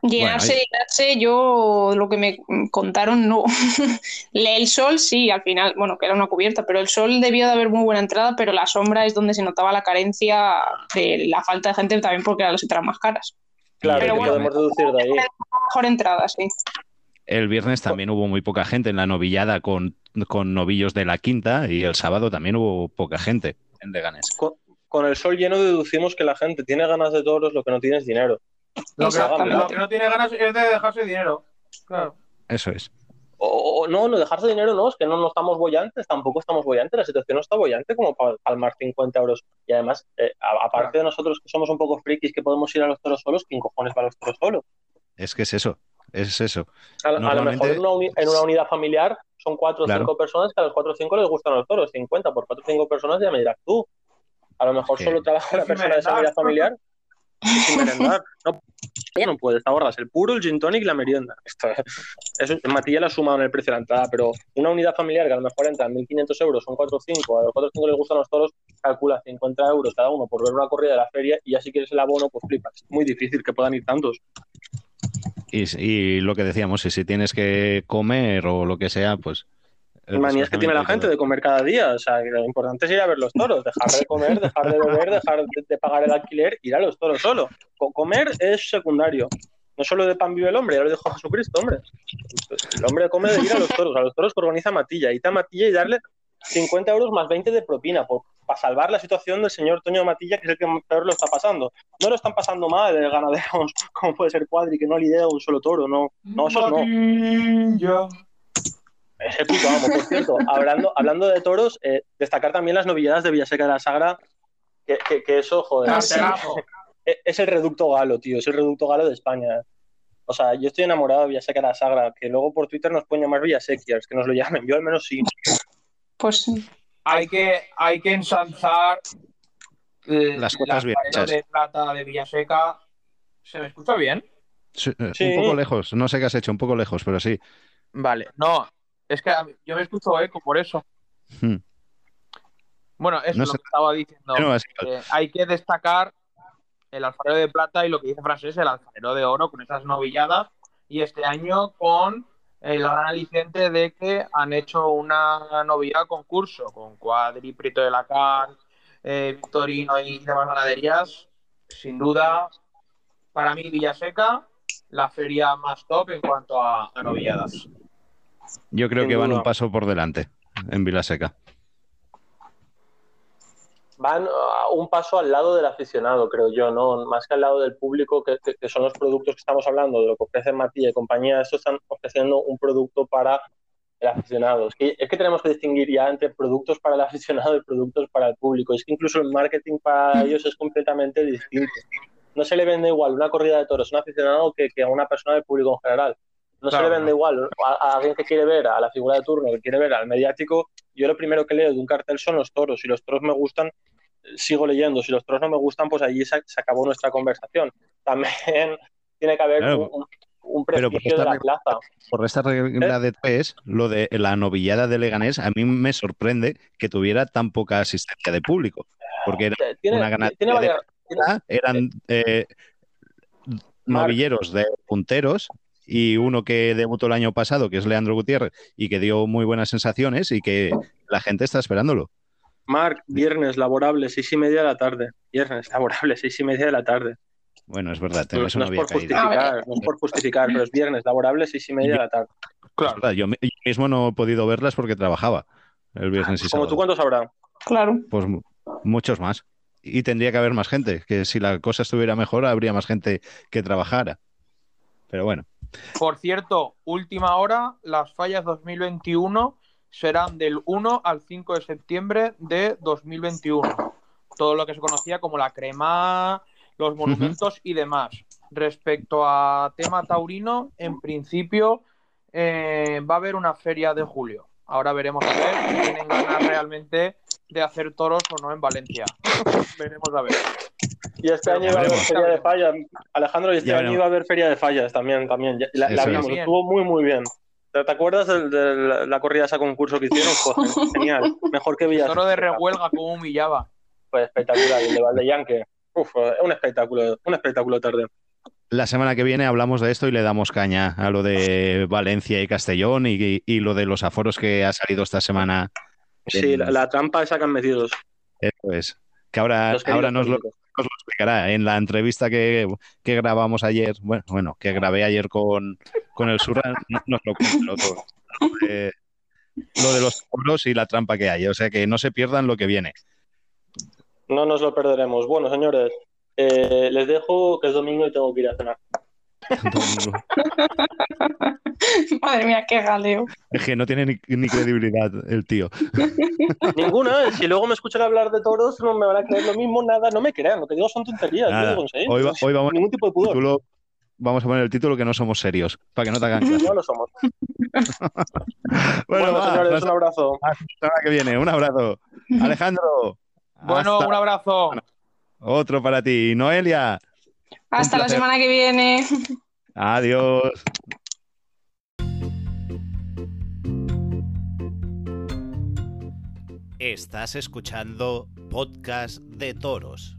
Llenarse, llenarse, yo lo que me contaron no. el sol sí, al final, bueno, que era una cubierta, pero el sol debió de haber muy buena entrada, pero la sombra es donde se notaba la carencia de la falta de gente también porque eran las entradas más caras. Claro, pero podemos deducir de ahí. Mejor entrada, sí. El viernes también hubo muy poca gente en la novillada con, con novillos de la quinta y el sábado también hubo poca gente en Leganés. Con, con el sol lleno deducimos que la gente tiene ganas de toros, lo que no tiene es dinero. Lo que, no tiene ganas es de dejarse dinero. Claro. Eso es. O, no, no dejarse dinero no, es que no, no estamos bollantes, tampoco estamos bollantes, la situación no está bollante como para palmar 50 euros. Y además, eh, aparte de nosotros que somos un poco frikis que podemos ir a los toros solos, ¿quién cojones va a los toros solos? Es que es eso, es eso. A, lo mejor en una, unidad familiar son 4 o 5 personas que a los 4 o 5 les gustan los toros, 50 por 4 o 5 personas ya me dirás tú. A lo mejor solo trabaja una persona de esa unidad familiar sin merendar. No, no puedes, ahorras el puro, el gin tonic y la merienda. Esto es, Matilla lo ha sumado en el precio de la entrada, pero una unidad familiar que a lo mejor entra en 1.500 euros, son 4 o 5, a los 4 o 5 les gustan los toros, calcula 50 euros cada uno por ver una corrida de la feria y ya si quieres el abono, pues flipas. Es muy difícil que puedan ir tantos. Y, lo que decíamos, si tienes que comer o lo que sea, pues manías que tiene la gente de comer cada día. O sea, lo importante es ir a ver los toros, dejar de comer, dejar de beber, dejar de, pagar el alquiler, ir a los toros solo. comer es secundario. No solo de pan vive el hombre, ya lo dijo Jesucristo, hombre. El hombre come de ir a los toros, a los toros que organiza Matilla, y a Matilla y darle 50 euros más 20 de propina para salvar la situación del señor Toño Matilla, que es el que peor lo está pasando. No lo están pasando mal el ganaderos, como puede ser Cuadri, que no lidera un solo toro, no. No, eso no. Es épico, vamos, por cierto. hablando, hablando de toros, eh, destacar también las novilladas de Villaseca de la Sagra, que, que, eso, joder, es, el reducto galo, tío, es el reducto galo de España. O sea, yo estoy enamorado de Villaseca de la Sagra, que luego por Twitter nos pueden llamar Villasequias, que nos lo llamen, yo al menos sí. Pues hay que, hay que ensalzar eh, las cosas bien de plata de Villaseca. ¿Se me escucha bien? Sí, Un poco lejos, no sé qué has hecho, un poco lejos, pero sí. Vale, no, es que yo me escucho eco por eso. Hmm. Bueno, eso es lo que estaba diciendo. hay que destacar el alfarero de plata y lo que dice Francés, el alfarero de oro con esas novilladas. Y este año con el gran aliciente de que han hecho una novillada concurso con Cuadri, Prito de la Cal, eh, Victorino y demás ganaderías. Sin duda, para mí, Villaseca, la feria más top en cuanto a novilladas. Yo creo que van un paso por delante en Vilaseca. Van uh, un paso al lado del aficionado, creo yo, ¿no? Más que al lado del público, que, son los productos que estamos hablando, de lo que ofrece Matilla y compañía, estos están ofreciendo un producto para el aficionado. Es que, es que tenemos que distinguir ya entre productos para el aficionado y productos para el público. Es que incluso el marketing para ellos es completamente distinto. No se le vende igual una corrida de toros a un aficionado que, que a una persona del público en general no se le vende igual a, alguien que quiere ver a la figura de turno, que quiere ver al mediático. Yo lo primero que leo de un cartel son los toros. Si los toros me gustan, sigo leyendo. Si los toros no me gustan, pues allí se, acabó nuestra conversación. También tiene que haber un, prestigio de la plaza. Por esta regla ¿Eh? de tres, lo de la novillada de Leganés, a mí me sorprende que tuviera tan poca asistencia de público. Porque era una ganadería eran eh, novilleros de punteros y uno que debutó el año pasado, que es Leandro Gutiérrez, y que dio muy buenas sensaciones y que la gente está esperándolo. Marc, viernes laborable, seis y media de la tarde. Viernes laborable, seis y media de la tarde. Bueno, es verdad, no, es por justificar, no es por justificar, pero es viernes laborable, seis y media de la tarde. Claro. yo, mismo no he podido verlas porque trabajaba el viernes y Como tú, ¿cuántos habrá? Claro. Pues muchos más. Y tendría que haber más gente, que si la cosa estuviera mejor, habría más gente que trabajara. Pero bueno. Por cierto, última hora, las fallas 2021 serán del 1 al 5 de septiembre de 2021. Todo lo que se conocía como la crema, los monumentos y demás. Respecto a tema taurino, en principio eh, va a haber una feria de julio. Ahora veremos a ver si tienen ganas realmente de hacer toros o no en Valencia. veremos a ver. Y este año iba a haber feria de fallas. Alejandro, y este año iba a haber feria de fallas también. también. La, vimos, estuvo muy, muy bien. ¿Te acuerdas de, la corrida esa concurso que hicieron? Pues, genial. Mejor que Villas. Toro de rehuelga, como humillaba. Pues espectacular. El de Valdeyanque. Uf, un espectáculo, un espectáculo tarde. La semana que viene hablamos de esto y le damos caña a lo de Valencia y Castellón y, lo de los aforos que ha salido esta semana. Sí, la, trampa esa que han metido. Eso es. Que ahora, ahora nos lo, lo explicará en la entrevista que, grabamos ayer, bueno, bueno, que grabé ayer con, con el Surra, nos lo cuento todo. Lo de, los pueblos y la trampa que hay, o sea que no se pierdan lo que viene. No nos lo perderemos. Bueno, señores, eh, les dejo que es domingo y tengo que ir a cenar. Madre mía, qué galeo. Es que no tiene ni, credibilidad el tío. Ninguna. ¿eh? Si luego me escuchan hablar de toros, no me van a creer lo mismo, nada. No me crean, lo que digo son tonterías. hoy, vamos, ningún tipo de pudor. vamos a poner el título que no somos serios, para que no te hagan caso. No lo somos. bueno, señores, un abrazo. Hasta la que viene, un abrazo. Alejandro. Bueno, un abrazo. Otro para ti. Noelia. Hasta la semana que viene. Adiós. Estás escuchando Podcast de Toros.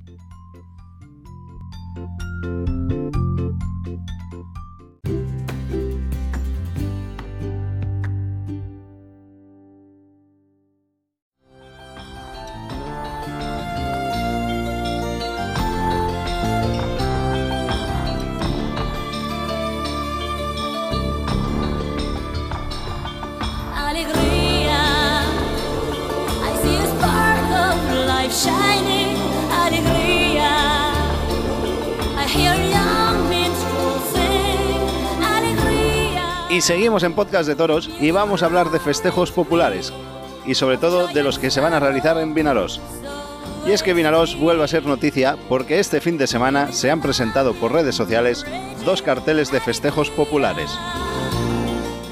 Y seguimos en Podcast de Toros y vamos a hablar de festejos populares y sobre todo de los que se van a realizar en Vinaros. Y es que Vinaros vuelve a ser noticia porque este fin de semana se han presentado por redes sociales dos carteles de festejos populares.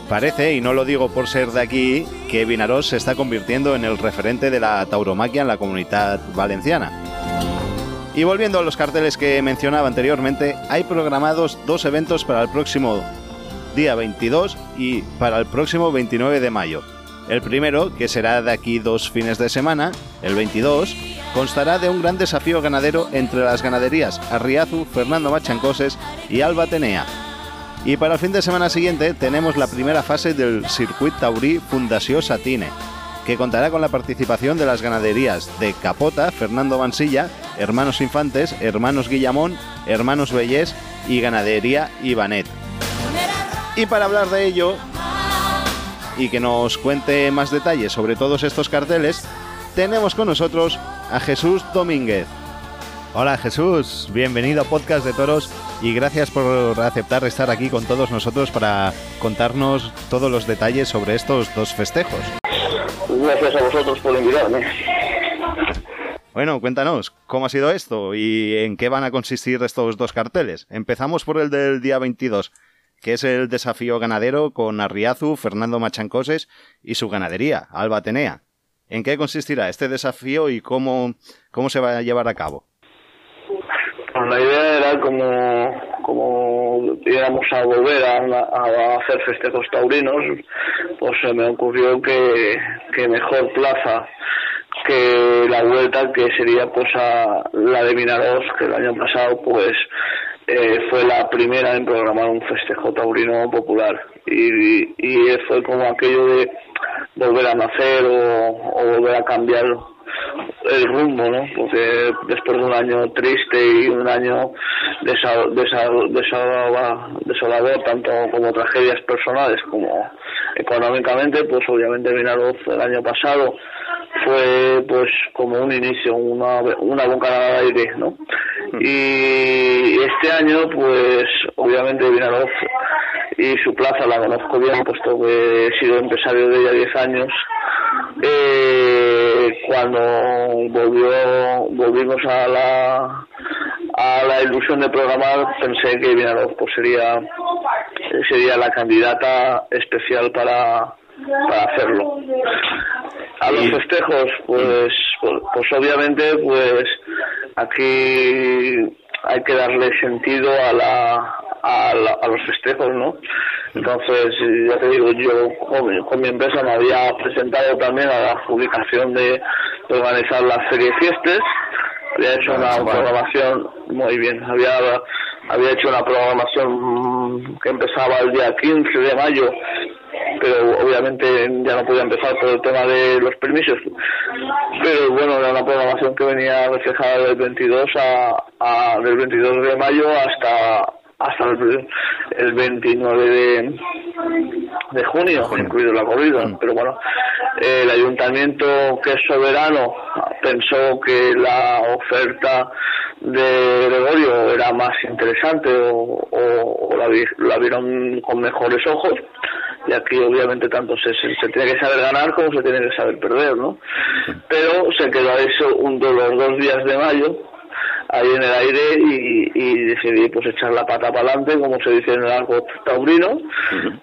Parece, y no lo digo por ser de aquí, que Vinaros se está convirtiendo en el referente de la tauromaquia en la comunidad valenciana. Y volviendo a los carteles que mencionaba anteriormente, hay programados dos eventos para el próximo día 22 y para el próximo 29 de mayo. El primero, que será de aquí dos fines de semana, el 22, constará de un gran desafío ganadero entre las ganaderías Arriazu, Fernando Machancoses y Alba Tenea. Y para el fin de semana siguiente tenemos la primera fase del Circuit Taurí Fundación Satine, que contará con la participación de las ganaderías de Capota, Fernando Bansilla, Hermanos Infantes, Hermanos Guillamón, Hermanos Bellés y Ganadería Ibanet. Y para hablar de ello y que nos cuente más detalles sobre todos estos carteles, tenemos con nosotros a Jesús Domínguez. Hola Jesús, bienvenido a Podcast de Toros y gracias por aceptar estar aquí con todos nosotros para contarnos todos los detalles sobre estos dos festejos. Gracias a vosotros por invitarme. Bueno, cuéntanos, ¿cómo ha sido esto y en qué van a consistir estos dos carteles? Empezamos por el del día 22 que es el desafío ganadero con Arriazu, Fernando Machancoses y su ganadería, Alba Atenea. ¿En qué consistirá este desafío y cómo, cómo se va a llevar a cabo? Pues la idea era como, como íbamos a volver a, hacer festejos taurinos, pues se me ocurrió que, que mejor plaza que la vuelta que sería pues a la de Minaros que el año pasado pues eh, fue la primera en programar un festejo taurino popular y, y fue como aquello de volver a nacer o, o volver a cambiar el rumbo, ¿no? Porque después de un año triste y un año desolador, tanto como tragedias personales como económicamente, pues obviamente Vinaroz el año pasado fue pues como un inicio, una, una bocanada de aire, ¿no? Y este año, pues obviamente Vinaroz y su plaza la conozco bien, puesto que he sido empresario de ella 10 años. Eh, cuando volvió, volvimos a la, a la ilusión de programar, pensé que Vinaroz pues sería, sería la candidata especial para, para hacerlo. A los festejos, pues, pues, pues obviamente, pues aquí hay que darle sentido a la, a, los festejos, ¿no? Entonces, ya te digo, yo con, mi empresa me había presentado también a la publicación de, organizar la serie Fiestas, había hecho una programación muy bien, había había hecho una programación que empezaba el día 15 de mayo pero obviamente ya no podía empezar por el tema de los permisos. Pero bueno, era una programación que venía reflejada del 22 a, a del 22 de mayo hasta hasta el, 29 de, de junio, incluido la corrida. Mm. Pero bueno, el ayuntamiento, que es soberano, pensó que la oferta de Gregorio era más interesante o, o, la, la, vieron con mejores ojos y aquí obviamente tanto se, se, tiene que saber ganar como se tiene que saber perder, ¿no? Pero se quedó eso un, los dos días de mayo ahí en el aire y, y decidí pues echar la pata para adelante, como se dice en el arco taurino,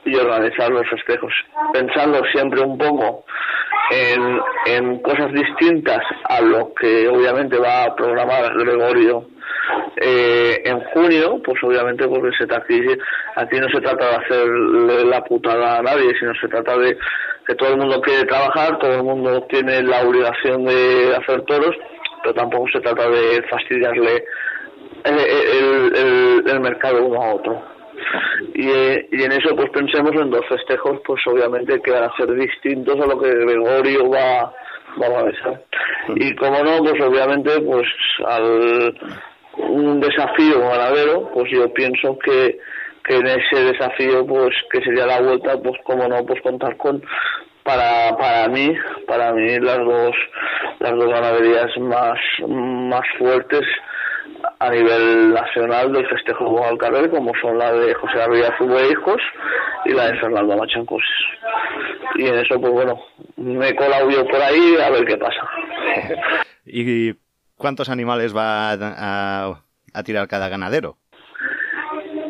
y organizar los festejos, pensando siempre un poco en, en cosas distintas a lo que obviamente va a programar Gregorio eh, en junio, pues obviamente porque se aquí, aquí no se trata de hacer la putada a nadie, sino se trata de que todo el mundo quiere trabajar, todo el mundo tiene la obligación de hacer toros, pero tampoco se trata de fastidiarle el, el, mercado uno a otro. Y, y, en eso pues pensemos en dos festejos pues obviamente que van a ser distintos a lo que Gregorio va, va a besar. Y como no, pues obviamente pues al un desafío ganadero, pues yo pienso que, que en ese desafío, pues que sería la vuelta, pues como no, pues contar con para para mí, para mí las dos las dos ganaderías más más fuertes a nivel nacional del festejo de Alcarrer, como son la de José Arriba e Hijos y la de Fernando Machancos. Y en eso, pues bueno, me he colado yo por ahí a ver qué pasa. y ¿Cuántos animales va a, tirar cada ganadero?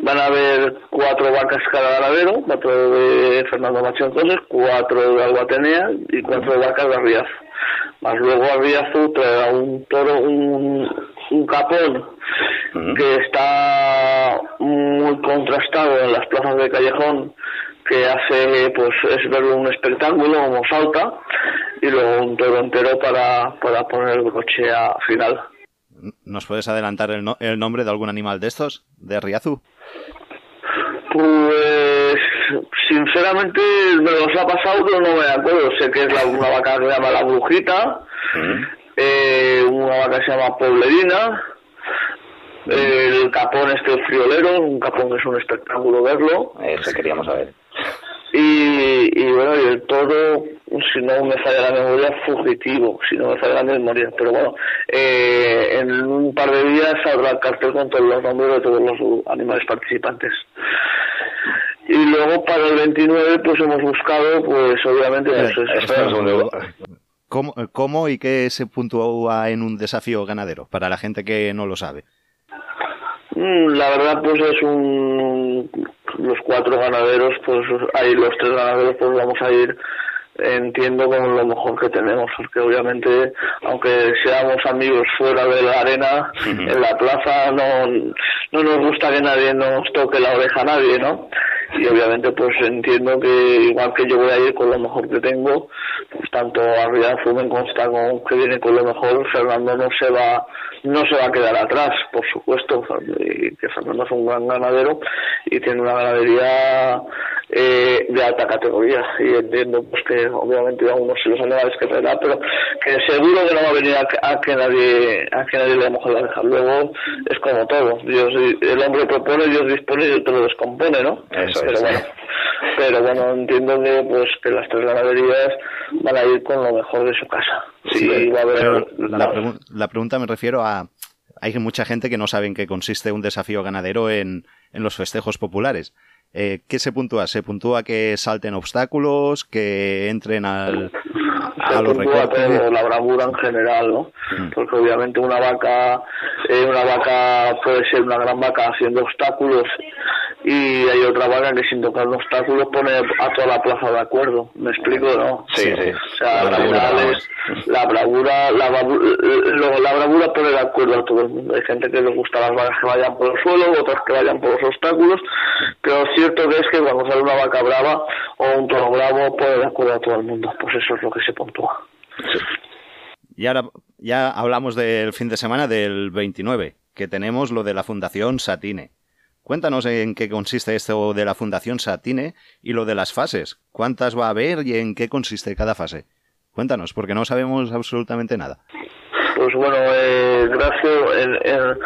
Van a haber cuatro vacas cada ganadero, cuatro de Fernando Macho entonces, cuatro de Albatenea y cuatro vacas de Arriazo. Más luego Arriazo traerá un toro, un, un capón que está muy contrastado en las plazas de Callejón que hace pues es verlo un espectáculo como salta y luego un toro entero para, para poner el coche a final. ¿Nos puedes adelantar el, el nombre de algún animal de estos, de Riazu? Pues sinceramente me los ha pasado pero no me acuerdo. Sé que es la, una vaca que se llama La Brujita, eh, una vaca que se llama Poblerina, el capón este friolero, un capón que es un espectáculo verlo. Ese queríamos saber. Y, y bueno, y el todo, si no me falla la memoria, fugitivo, si no me falla la memoria. Pero bueno, eh, en un par de días saldrá el cartel con todos los nombres de todos los animales participantes. Y luego para el 29 pues hemos buscado, pues obviamente... Pues, ¿Cómo, ¿Cómo y qué se puntúa en un desafío ganadero? Para la gente que no lo sabe. Mm, la verdad, pues es un. Los cuatro ganaderos, pues hay los tres ganaderos, pues vamos a ir entiendo como lo mejor que tenemos, porque obviamente, aunque seamos amigos fuera de la arena, en la plaza no, no nos gusta que nadie nos toque la oreja a nadie, ¿no? Y obviamente pues entiendo que igual que yo voy a ir con lo mejor que tengo, pues tanto Arriba me consta con que viene con lo mejor, Fernando no se va no se va a quedar atrás, por supuesto, que Fernando es un gran ganadero y tiene una ganadería eh, de alta categoría y entiendo pues que obviamente a unos los animales que traerá pero que seguro que no va a venir a, que nadie a que nadie le moje la oreja luego es como todo Dios el hombre propone Dios dispone y te lo descompone ¿no? Eso pero bueno pero bueno entiendo que pues que las tres ganaderías van a ir con lo mejor de su casa sí, va a haber pero la, la pregunta me refiero a hay mucha gente que no sabe en qué consiste un desafío ganadero en, en los festejos populares. Eh, ¿Qué se puntúa? ¿Se puntúa que salten obstáculos, que entren al, a los recortes? todo, la bravura en general, ¿no? Mm. Porque obviamente una vaca, eh, una vaca puede ser una gran vaca haciendo obstáculos y hay otra vaca que sin tocar un obstáculo pone a toda la plaza de acuerdo. ¿Me explico, no? Sí, sí. O sea, La al bravura, es la bravura, la, lo- la bravura pone de acuerdo a todo el mundo. Hay gente que le gusta las vacas que vayan por el suelo, otras que vayan por los obstáculos, pero cierto que es que cuando sale una vaca brava o un toro bravo pone de acuerdo a todo el mundo. Pues eso es lo que se puntúa. Y ahora ya hablamos del fin de semana del 29, que tenemos lo de la Fundación Satine. Cuéntanos en qué consiste esto de la Fundación Satine y lo de las fases. ¿Cuántas va a haber y en qué consiste cada fase? Cuéntanos, porque no sabemos absolutamente nada. Pues bueno, eh, gracias en, en,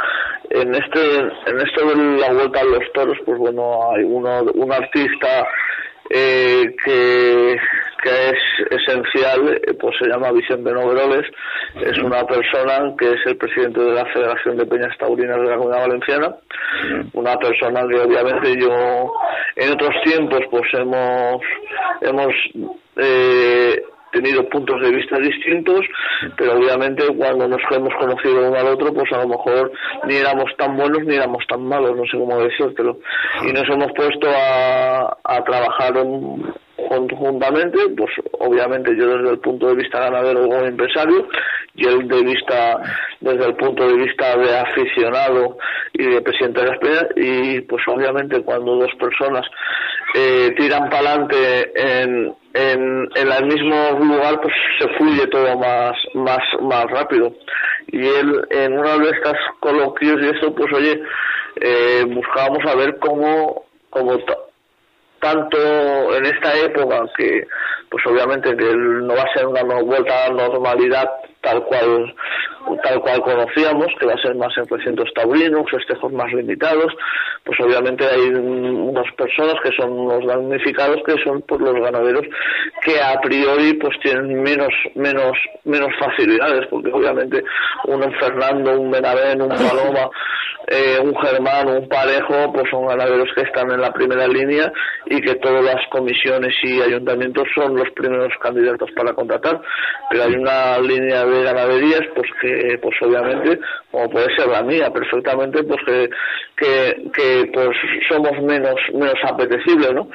en este en esto de la vuelta a los toros, pues bueno, hay uno un artista eh, que que es esencial, eh, pues se llama Vicente Noveroles, es una persona que es el presidente de la Federación de Peñas Taurinas de la Comunidad Valenciana, una persona que obviamente yo en otros tiempos pues hemos hemos eh, tenido puntos de vista distintos, pero obviamente cuando nos hemos conocido uno al otro, pues a lo mejor ni éramos tan buenos ni éramos tan malos, no sé cómo decírtelo. Y nos hemos puesto a, a trabajar en- conjuntamente, pues obviamente yo desde el punto de vista ganadero como empresario y él de vista desde el punto de vista de aficionado y de presidente de las peñas y pues obviamente cuando dos personas eh, tiran para adelante en, en, en el mismo lugar pues se fluye todo más más más rápido. Y él en una de estas coloquios y eso pues oye eh, buscábamos a ver cómo cómo tanto en esta época que pues obviamente que no va a ser una vuelta a la normalidad tal cual tal cual conocíamos que va a ser más en recintos taurinos festejos más limitados pues obviamente hay un- unas personas que son unos damnificados que son por los ganaderos que a priori pues tienen menos menos menos facilidades porque obviamente un Fernando un Benavén un Paloma eh, un Germán, un Parejo, pues son ganaderos que están en la primera línea y que todas las comisiones y ayuntamientos son los primeros candidatos para contratar. Pero hay una línea de ganaderías, pues que, pues obviamente, como puede ser la mía, perfectamente, pues que, que, pues somos menos, menos apetecibles, ¿no?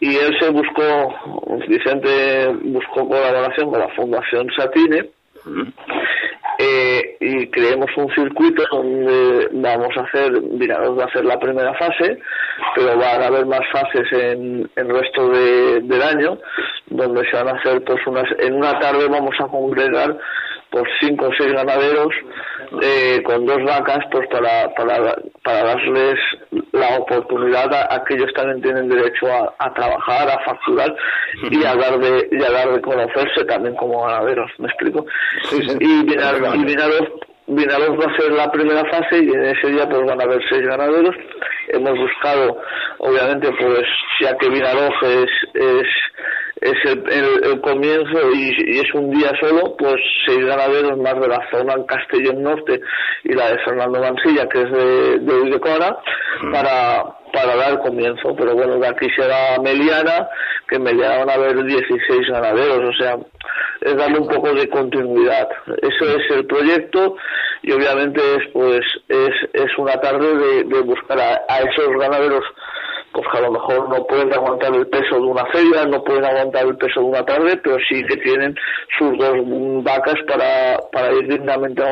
Y él se buscó, Vicente buscó colaboración con la Fundación Satine, eh, y creemos un circuito donde vamos a hacer, Vinaroz va a hacer la primera fase, pero van a haber más fases en el resto de, del año, donde se van a hacer pues unas, en una tarde vamos a congregar por cinco o seis ganaderos eh, con dos vacas pues para, para, para darles la oportunidad a, a que ellos también tienen derecho a, a trabajar, a facturar y a dar de, y a dar de conocerse también como ganaderos, ¿me explico? Y Vinaroz, y Vinaroz Vinaroz va a ser la primera fase y en ese día pues van a haber seis ganaderos. Hemos buscado, obviamente, pues ya que Vinaroz es, es, es el, el- el comienzo y, y es un día solo, pues seis ganaderos más de la zona en Castellón Norte y la de Fernando Mansilla, que es de, de Ulldecona, para, para dar comienzo. Pero bueno, de aquí será Meliana, que Meliana van a haber 16 ganaderos, o sea, es darle un poco de continuidad. Eso es el proyecto y obviamente es pues es, es una tarde de, de buscar a, a esos ganaderos pues que a lo mejor no pueden aguantar el peso de una feria, no pueden aguantar el peso de una tarde, pero sí que tienen sus dos vacas para, ir dignamente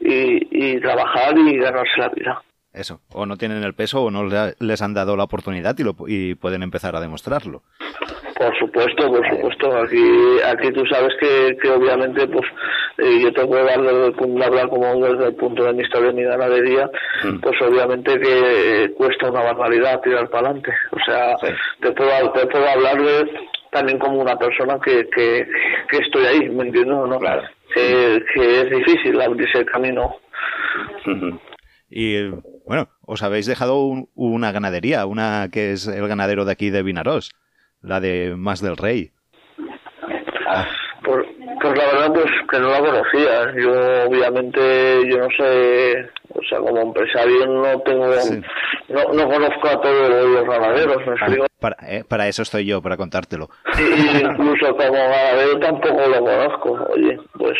y, y trabajar y ganarse la vida. Eso, o no tienen el peso o no les han dado la oportunidad y, lo, y pueden empezar a demostrarlo. Por supuesto, por supuesto. Aquí, aquí tú sabes que, que obviamente, pues, eh, yo te puedo hablar, como desde el punto de vista de mi ganadería, mm. pues obviamente que cuesta una barbaridad tirar para adelante. O sea, te, puedo, te puedo hablar de, también como una persona que, que, que estoy ahí, ¿me entiendes o no? Claro. que es difícil abrirse el camino. Y bueno, os habéis dejado una ganadería, una que es el ganadero de aquí de Vinaros, la de Más del Rey. Ah. Pues, pues, la verdad pues que no la conocía. Yo obviamente, yo no sé, o sea, como empresario no tengo, no, no, conozco a todos los ganaderos, ¿me para, eh, para, eso estoy yo, para contártelo. Y incluso como ganadero tampoco lo conozco. Oye, pues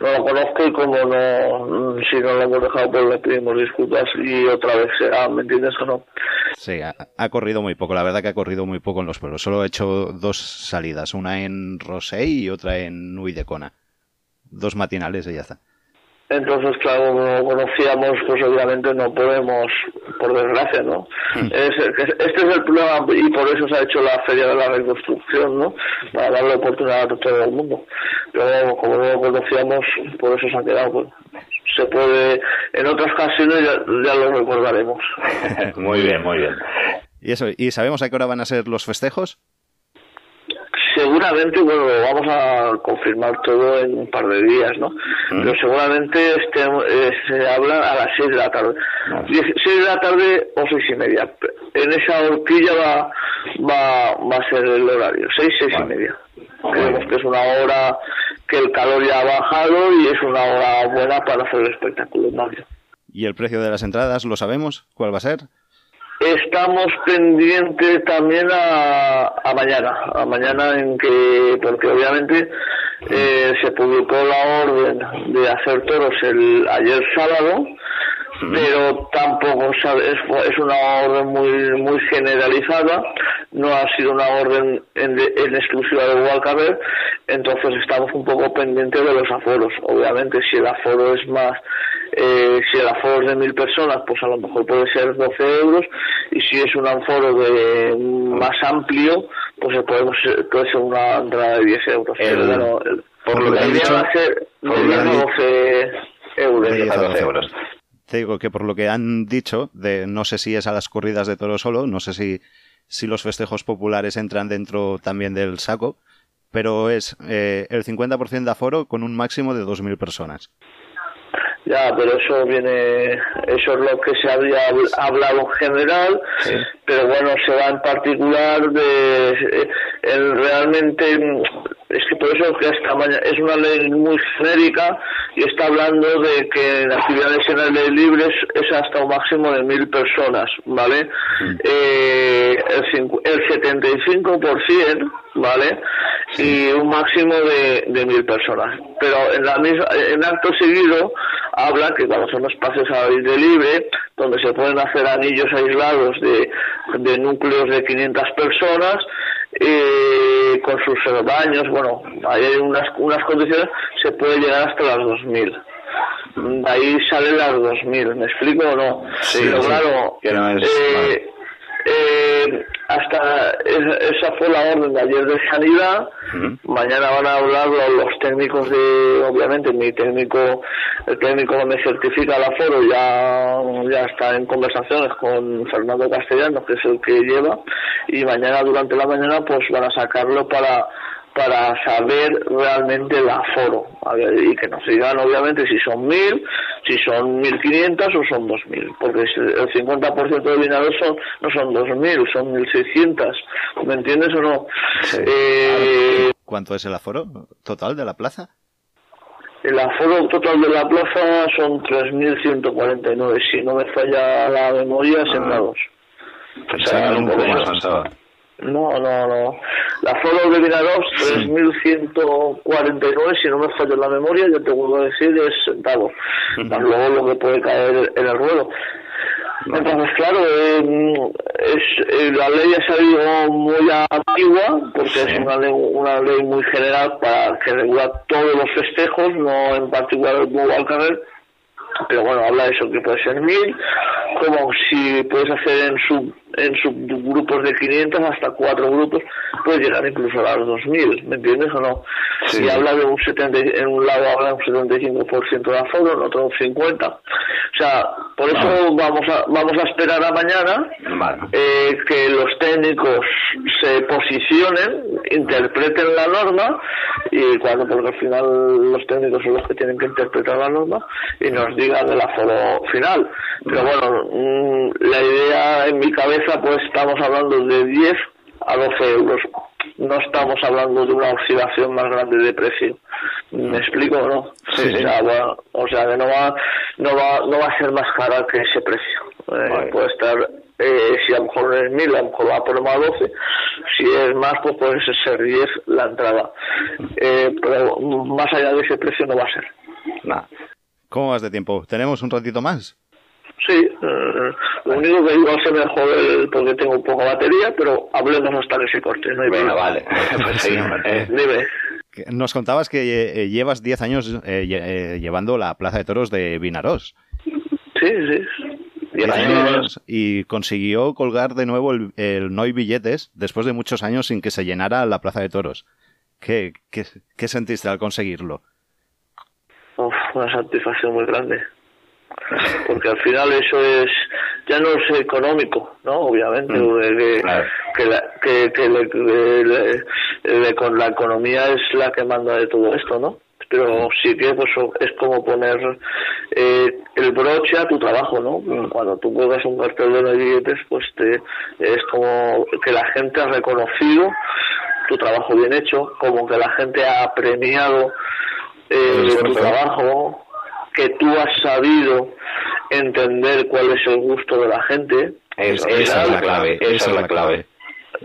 no lo conozco y como no, si no lo hemos dejado, pues le pedimos disculpas y otra vez será, ¿me entiendes o no? Sí, ha, corrido muy poco, la verdad que ha corrido muy poco en los pueblos. Solo he hecho dos salidas, una en Rosey y otra en Uidecona. Dos matinales y ya está. Entonces, claro, como conocíamos, pues obviamente no podemos, por desgracia, ¿no? Hmm. este es el problema y por eso se ha hecho la Feria de la Reconstrucción, ¿no? Para darle oportunidad a todo el mundo. Pero como no lo conocíamos, por eso se ha quedado. Pues, se puede, en otras ocasiones ya, ya lo recordaremos. muy bien, muy bien. ¿Y eso? ¿Y sabemos a qué hora van a ser los festejos? Seguramente, bueno, vamos a confirmar todo en un par de días, ¿no? Pero seguramente este, eh, se habla a las 6 de la tarde. 6 de la tarde o seis y media. En esa horquilla va, va, va a ser el horario, 6, seis y media. Creemos que es una hora que el calor ya ha bajado y es una hora buena para hacer el espectáculo, Mario. ¿Y el precio de las entradas lo sabemos? ¿Cuál va a ser? Estamos pendientes también a, a mañana, a mañana en que, porque obviamente eh, se publicó la orden de hacer toros el ayer sábado, pero tampoco es, es una orden muy muy generalizada, no ha sido una orden en, en exclusiva de Walcaber, entonces estamos un poco pendientes de los aforos. Obviamente, si el aforo es más eh, si el aforo es de mil personas, pues a lo mejor puede ser 12 euros, y si es un aforo de más amplio, pues podemos, puede ser una entrada de 10 euros. por lo que han dicho, va a ser de 12 euros. Te digo que por lo que han dicho, de no sé si es a las corridas de toro solo, no sé si, si los festejos populares entran dentro también del saco, pero es eh, el 50% de aforo con un máximo de 2.000 personas. Ya, pero eso viene, eso es lo que se había hablado en general, pero bueno, se va en particular de, eh, realmente, es que por eso que esta mañana, es una ley muy genérica y está hablando de que en actividades en el aire libre es hasta un máximo de mil personas, ¿vale? Eh, el, el 75%, ¿vale? Y un máximo de, de mil personas. Pero en la misma, en acto seguido, habla que cuando son espacios al aire libre, donde se pueden hacer anillos aislados de, de núcleos de 500 personas, eh, con sus baños, bueno, hay unas, unas condiciones, se puede llegar hasta las 2000. De ahí salen las 2000, ¿me explico o no? Sí, Pero claro, eh, eh, hasta esa fue la orden de ayer de sanidad. Mañana van a hablar los, técnicos de, obviamente, mi técnico, el técnico que me certifica el aforo ya, ya está en conversaciones con Fernando Castellanos, que es el que lleva, y mañana durante la mañana pues van a sacarlo para para saber realmente el aforo y que nos digan obviamente si son mil, si son mil quinientas o son dos mil, porque el 50% de dinero son, no son dos mil, son mil seiscientas, ¿me entiendes o no? Eh, ¿Cuánto es el aforo total de la plaza? El aforo total de la plaza son 3.149, si no me falla la memoria, ah. sembrados. Pensaba un poco más no, no, no. La foto de Vinaroz, 3.149, si no me falla la memoria, yo te vuelvo a decir, es sentado. Luego lo que puede caer en el ruedo. Entonces, claro, eh, es, eh, la ley ha salido muy antigua, porque es una ley, una ley muy general para que regula todos los festejos, no en particular el Bobo Alcaner, pero bueno, habla de eso, que puede ser mil, como si puedes hacer en sub en subgrupos de 500 hasta cuatro grupos, puedes llegar incluso a los 2000, ¿me entiendes o no? Si habla de un 70, en un lado habla de un 75% de aforo, en otro un 50%. O sea, por eso vamos a vamos a esperar a mañana eh, que los técnicos se posicionen, interpreten la norma y cuando, porque al final los técnicos son los que tienen que interpretar la norma y nos digan el aforo final. Pero bueno, mm, la idea en mi cabeza pues estamos hablando de 10 a 12 euros. No estamos hablando de una oscilación más grande de precio. ¿Me explico no? Sí, O, sea, o sea, que no va, no va, no va a ser más cara que ese precio. Eh, puede estar, eh, si a lo mejor es 1000, a lo mejor va por más 12. Si es más, pues puede ser 10 la entrada. Eh, pero más allá de ese precio no va a ser. ¿Cómo vas de tiempo? ¿Tenemos un ratito más? Sí, eh, lo único que igual se me jode porque tengo un poco de batería, pero hablemos hasta que se corte. No hay bueno, vale. Dime. Nos contabas que eh, llevas 10 años eh, llevando la Plaza de Toros de Vinaros. Sí, sí. 10 años y consiguió colgar de nuevo el, No hay billetes después de muchos años sin que se llenara la Plaza de Toros. ¿Qué, qué, qué sentiste al conseguirlo? Una satisfacción muy grande. Porque al final eso es ya no es económico no obviamente mm, que, la, que, con la economía es la que manda de todo esto no pero sí que pues es como poner eh, el broche a tu trabajo no cuando tú juegas un cartel de billetes pues te es como que la gente ha reconocido tu trabajo bien hecho como que la gente ha premiado eh, tu trabajo que tú has sabido entender cuál es el gusto de la gente. esa es la clave, esa es la clave.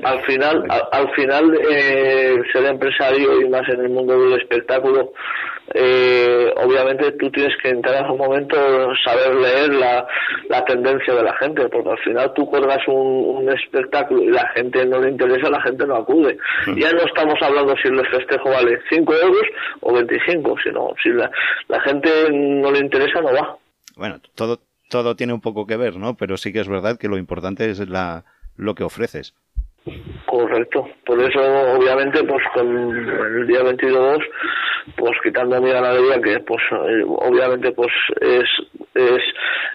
Al final, al, final eh, ser empresario y más en el mundo del espectáculo, eh, obviamente tú tienes que entrar en un momento saber leer la, la tendencia de la gente, porque al final tú cuelgas un, espectáculo y la gente no le interesa, la gente no acude. Mm. Ya no estamos hablando si el festejo vale 5 euros o 25, sino si la, la gente no le interesa, no va. Bueno, todo, todo tiene un poco que ver, ¿no? Pero sí que es verdad que lo importante es la, lo que ofreces. Thank you. Correcto. Por eso, obviamente, pues con el día 22, pues quitando mi ganadería, que pues eh, obviamente pues es es,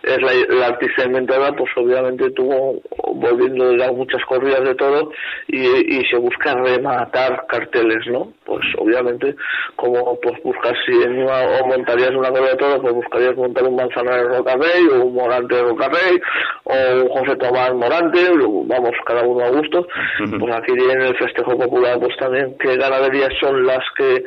es la, la artista inventada, pues obviamente tuvo volviendo de muchas corridas de todo y, y se busca rematar carteles, ¿no? Pues obviamente, como pues buscas si en una, o montarías una corrida de todo, pues buscarías montar un Manzanares Rocarrey o un Morante Rocarrey o un José Tomás Morante, vamos, cada uno a gusto pues aquí en el festejo popular pues también qué ganaderías son las que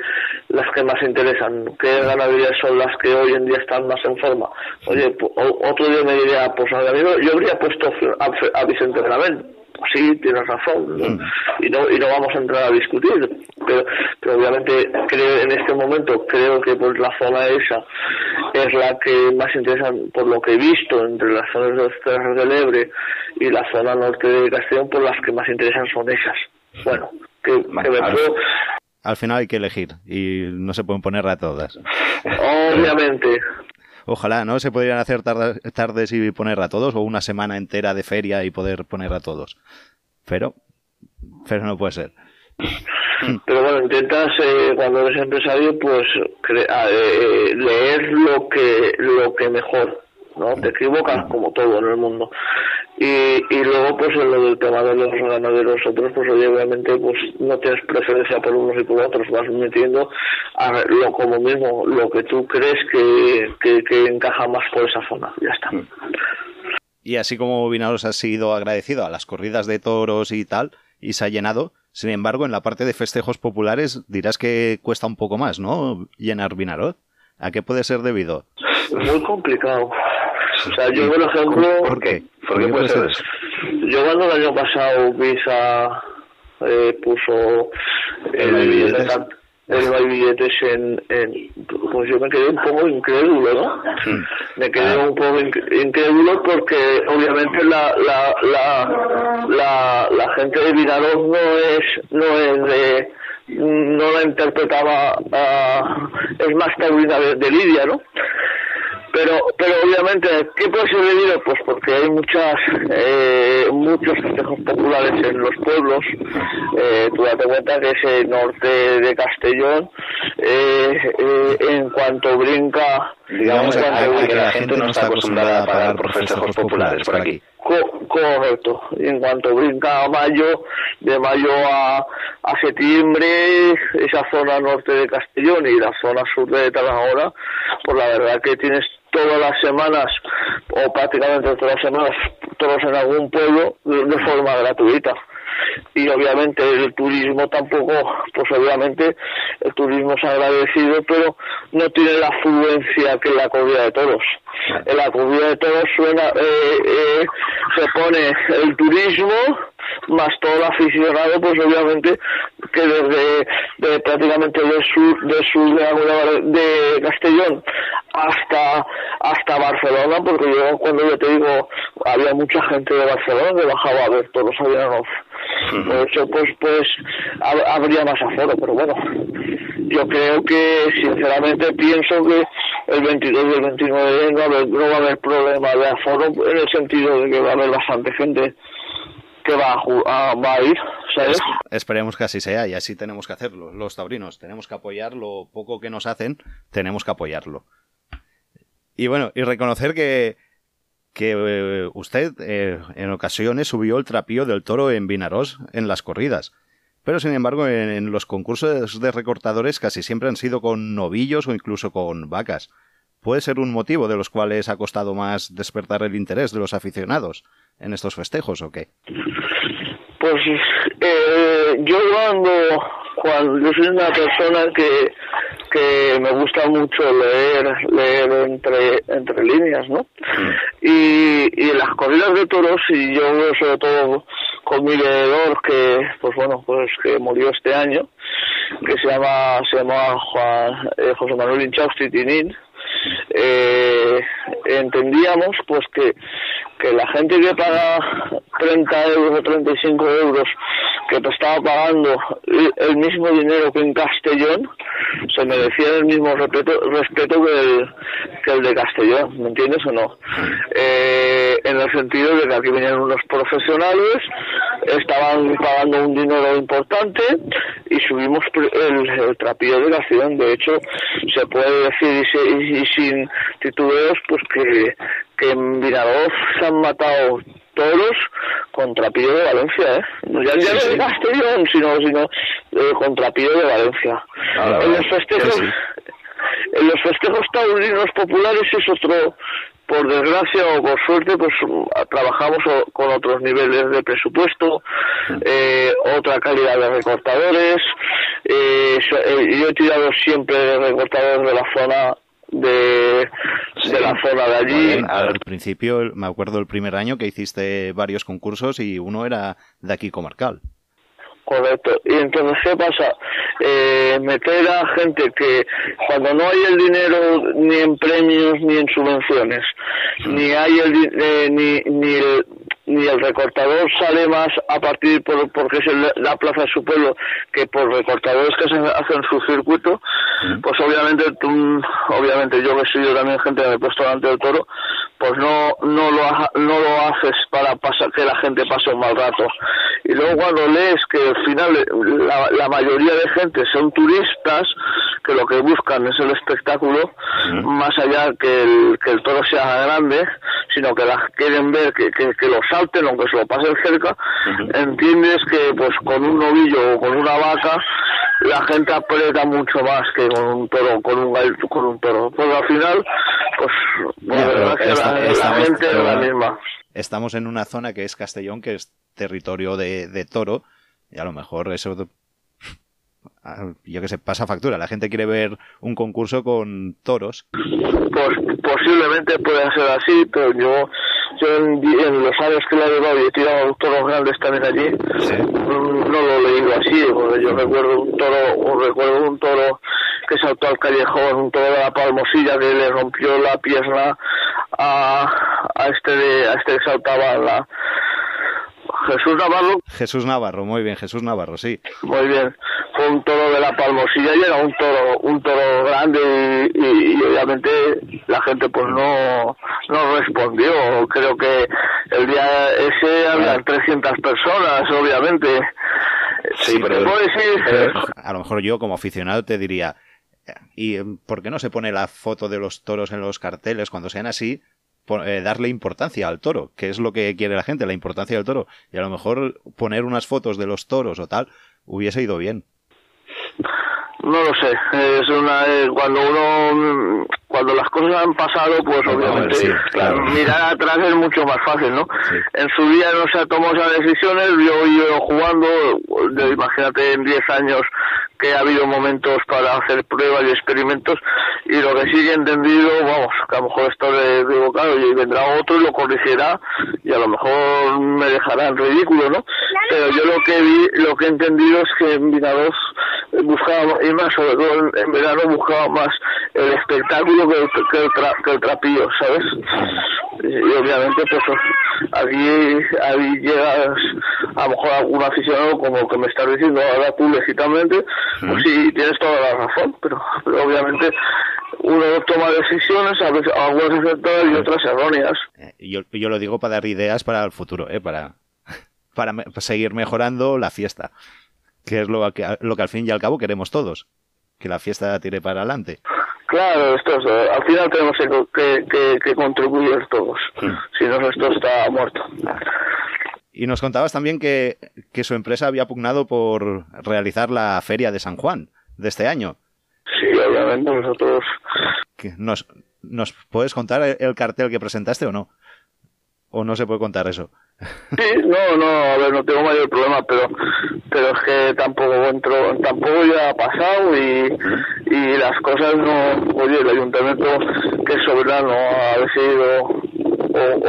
las que más interesan qué ganaderías son las que hoy en día están más en forma oye otro día me diría pues a yo habría puesto a, Vicente Gravel pues sí, tienes razón, y no y no vamos a entrar a discutir, pero, pero obviamente creo en este momento creo que pues la zona esa es la que más interesa por lo que he visto entre las zonas de los del Ebre y la zona norte de Castellón, pues las que más interesan son esas. Bueno, que, al, final hay que elegir y no se pueden poner a todas. Obviamente. Ojalá, ¿no? Se podrían hacer tardes y poner a todos, o una semana entera de feria y poder poner a todos. Pero, pero no puede ser. Pero bueno, intentas eh, cuando eres empresario, pues eh, leer lo que lo que mejor ¿no? Te equivocas como todo en el mundo. Y, y luego, pues en lo del tema de los ganaderos otros, pues obviamente pues no tienes preferencia por unos y por otros, vas metiendo a lo como mismo, lo que tú crees que, que, encaja más por esa zona, ya está. Y así como Vinaros ha sido agradecido a las corridas de toros y tal, y se ha llenado, sin embargo, en la parte de festejos populares dirás que cuesta un poco más, ¿no? Llenar Vinaros. ¿A qué puede ser debido? Muy complicado. O sea, yo, por ejemplo... ¿Por qué? ¿Por qué puede ser eso? Yo cuando el año pasado Visa eh, puso el, billete, no hay billetes en, Pues yo me quedé un poco incrédulo, ¿no? Me quedé un poco incrédulo porque obviamente la, la, la, la, la gente de Vinaroz no es, no es de no la interpretaba es más taurina de, Lidia, ¿no? Pero pero obviamente qué puede ser debido pues porque hay muchas eh, muchos festejos populares en los pueblos. Eh, tú date cuenta que ese norte de Castellón eh, eh en cuanto brinca digamos que la gente no está acostumbrada a pagar por festejos populares por aquí. correcto. En cuanto brinca a mayo, de mayo a, a septiembre, esa zona norte de Castellón y la zona sur de Tarragona, pues la verdad que tienes todas las semanas, o prácticamente todas las semanas, todos en algún pueblo de forma gratuita y obviamente el turismo tampoco, pues obviamente el turismo es agradecido, pero no tiene la afluencia que la corrida de toros. En la corrida de toros suena, eh, eh, se pone el turismo más todo el aficionado, pues obviamente que desde prácticamente del sur, del sur de, de Castellón hasta hasta Barcelona, porque yo cuando yo te digo había mucha gente de Barcelona que bajaba a ver todos los de hecho, pues, pues habría más aforo, pero bueno, yo creo que sinceramente pienso que el 22 y el 29 no, va a haber problema de aforo en el sentido de que va a haber bastante gente que va a, ir, esperemos que así sea y así tenemos que hacerlo, los taurinos. Tenemos que apoyar lo poco que nos hacen, tenemos que apoyarlo. Y bueno, y reconocer que, que eh, usted eh, en ocasiones subió el trapío del toro en Vinarós en las corridas. Pero sin embargo, en, los concursos de recortadores casi siempre han sido con novillos o incluso con vacas. ¿Puede ser un motivo de los cuales ha costado más despertar el interés de los aficionados en estos festejos o qué? Pues eh, yo cuando, cuando yo soy una persona que que me gusta mucho leer leer entre entre líneas no y, y las corridas de toros y yo sobre todo con mi leedor que pues bueno pues que murió este año que se llama se llama Juan eh, José Manuel Inchausti Tinin eh, entendíamos pues que que la gente que paga 30 euros o 35 euros que te estaba pagando el mismo dinero que en Castellón se merecía el mismo respeto, respeto que, el, que el de Castellón, ¿me entiendes o no? Eh, en el sentido de que aquí venían unos profesionales, estaban pagando un dinero importante y subimos el, el trapillo de ciudad. De hecho, se puede decir y, y sin titubeos, pues que, que en Vinaroz se han matado toros contra Pío de Valencia, ¿eh? Ya, ya no de Castellón, sino, sino eh, contra Pío de Valencia. en los festejos, en los festejos taurinos populares es otro, por desgracia o por suerte, pues trabajamos con otros niveles de presupuesto, eh, otra calidad de recortadores. Eh, eh, yo he tirado siempre de recortadores de la zona de, la zona de allí. al principio, me acuerdo el primer año que hiciste varios concursos y uno era de aquí comarcal. Correcto. Y entonces, ¿qué pasa? Eh, meter a gente que cuando no hay el dinero ni en premios ni en subvenciones, mm. ni hay el, eh, ni, ni el, ni el recortador sale más a partir por, porque es la plaza de su pueblo que por recortadores que se hacen su circuito, pues obviamente tú, obviamente yo que soy yo también gente me he puesto delante del toro, pues no no lo no lo haces para pasar que la gente pase un mal rato. Y luego cuando lees que al final la, la mayoría de gente son turistas que lo que buscan es el espectáculo, más allá que el, que el toro sea grande, sino que la quieren ver que, que, que lo salten o que se lo pasen cerca, entiendes que pues con un novillo o con una vaca la gente aprieta mucho más que con un toro, con un con un toro. Pues al final, pues, la, gente es la misma. Estamos en una zona que es Castellón, que es territorio de, de toro, y a lo mejor eso yo que sé, pasa factura. La gente quiere ver un concurso con toros. Pues posiblemente pueda ser así, pero yo yo en, los años que la he llevado y he tirado toros grandes también allí, no, lo he leído así, porque yo recuerdo un toro, recuerdo un toro que saltó al callejón, un toro de la palmosilla que le rompió la pierna a, a este de, a este que saltaba la Jesús Navarro. Jesús Navarro, muy bien, Jesús Navarro, sí. Muy bien. Fue un toro de la Palmosilla y era un toro, un toro grande y, obviamente la gente pues no, no respondió. Creo que el día ese había 300 personas, obviamente. Sí, pero, a lo mejor yo como aficionado te diría, ¿y por qué no se pone la foto de los toros en los carteles cuando sean así? Eh, darle importancia al toro, que es lo que quiere la gente, la importancia del toro. Y a lo mejor poner unas fotos de los toros o tal hubiese ido bien. No lo sé, es una eh, cuando uno cuando las cosas han pasado, pues obviamente mirar atrás es mucho más fácil, ¿no? En su día no se tomado esas decisiones, yo he ido jugando, imagínate en 10 años que ha habido momentos para hacer pruebas y experimentos y lo que sí he entendido, vamos, que a lo mejor estoy equivocado y vendrá otro y lo corregirá y a lo mejor me dejará en ridículo, ¿no? Pero yo lo que vi, lo que he entendido es que en Vinaroz buscaba, y más sobre todo en, verano buscaba más el espectáculo que el, que el, trapillo, ¿sabes? Y obviamente pues aquí, aquí llegas a lo mejor algún aficionado como que me estás diciendo ahora tú legítimamente pues sí, tienes toda la razón, pero, obviamente uno toma decisiones, a veces algunas acertadas y otras erróneas. Eh, yo, yo lo digo para dar ideas para el futuro, ¿eh? para, para seguir mejorando la fiesta, que es lo que, lo que al fin y al cabo queremos todos, que la fiesta tire para adelante. Claro, esto eh, al final tenemos que, que, que contribuir todos, si no esto está muerto. Y nos contabas también que, su empresa había pugnado por realizar la feria de San Juan de este año. Sí, obviamente nosotros... ¿Nos, ¿Nos puedes contar el cartel que presentaste o no? ¿O no se puede contar eso? Sí, no, no, a ver, no tengo mayor problema, pero pero es que tampoco entro, tampoco ya ha pasado y, y las cosas no, oye, el ayuntamiento que es soberano ha decidido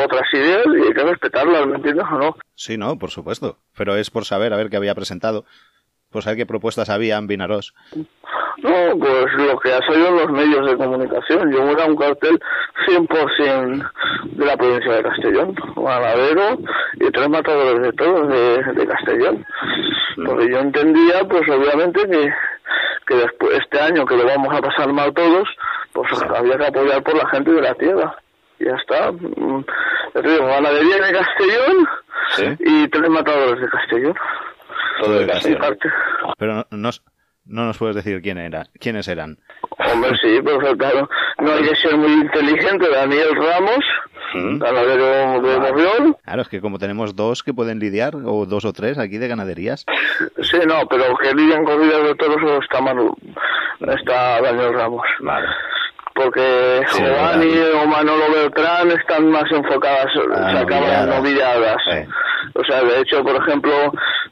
otras ideas y hay que respetarlas, ¿me entiendes o no? Sí, no, por supuesto. Pero es por saber a ver qué había presentado. Pues saber qué propuestas había en Vinaros. No, pues lo que ha salido en los medios de comunicación. Yo era un cartel 100% de la provincia de Castellón, ganadero y tres matadores de todos de, Castellón. Mm. Porque yo entendía, pues obviamente, que, que después este año que lo vamos a pasar mal todos, pues había que apoyar por la gente de la tierra ya está. Ya te digo, ganadería de Castellón y tres matadores de Castellón. Todo de Castellón. Pero no, no, no, nos puedes decir quién era, quiénes eran. Hombre, sí, pero claro, no hay que ser muy inteligente. Daniel Ramos, ganadero de Morrión. Claro, es que como tenemos dos que pueden lidiar, o dos o tres aquí de ganaderías. Sí, no, pero que lidian corridas de toros está Manu, está Daniel Ramos. Vale porque Giovanni o Manolo Beltrán están más enfocadas, ah, sacaban novilladas. O sea, de hecho, por ejemplo,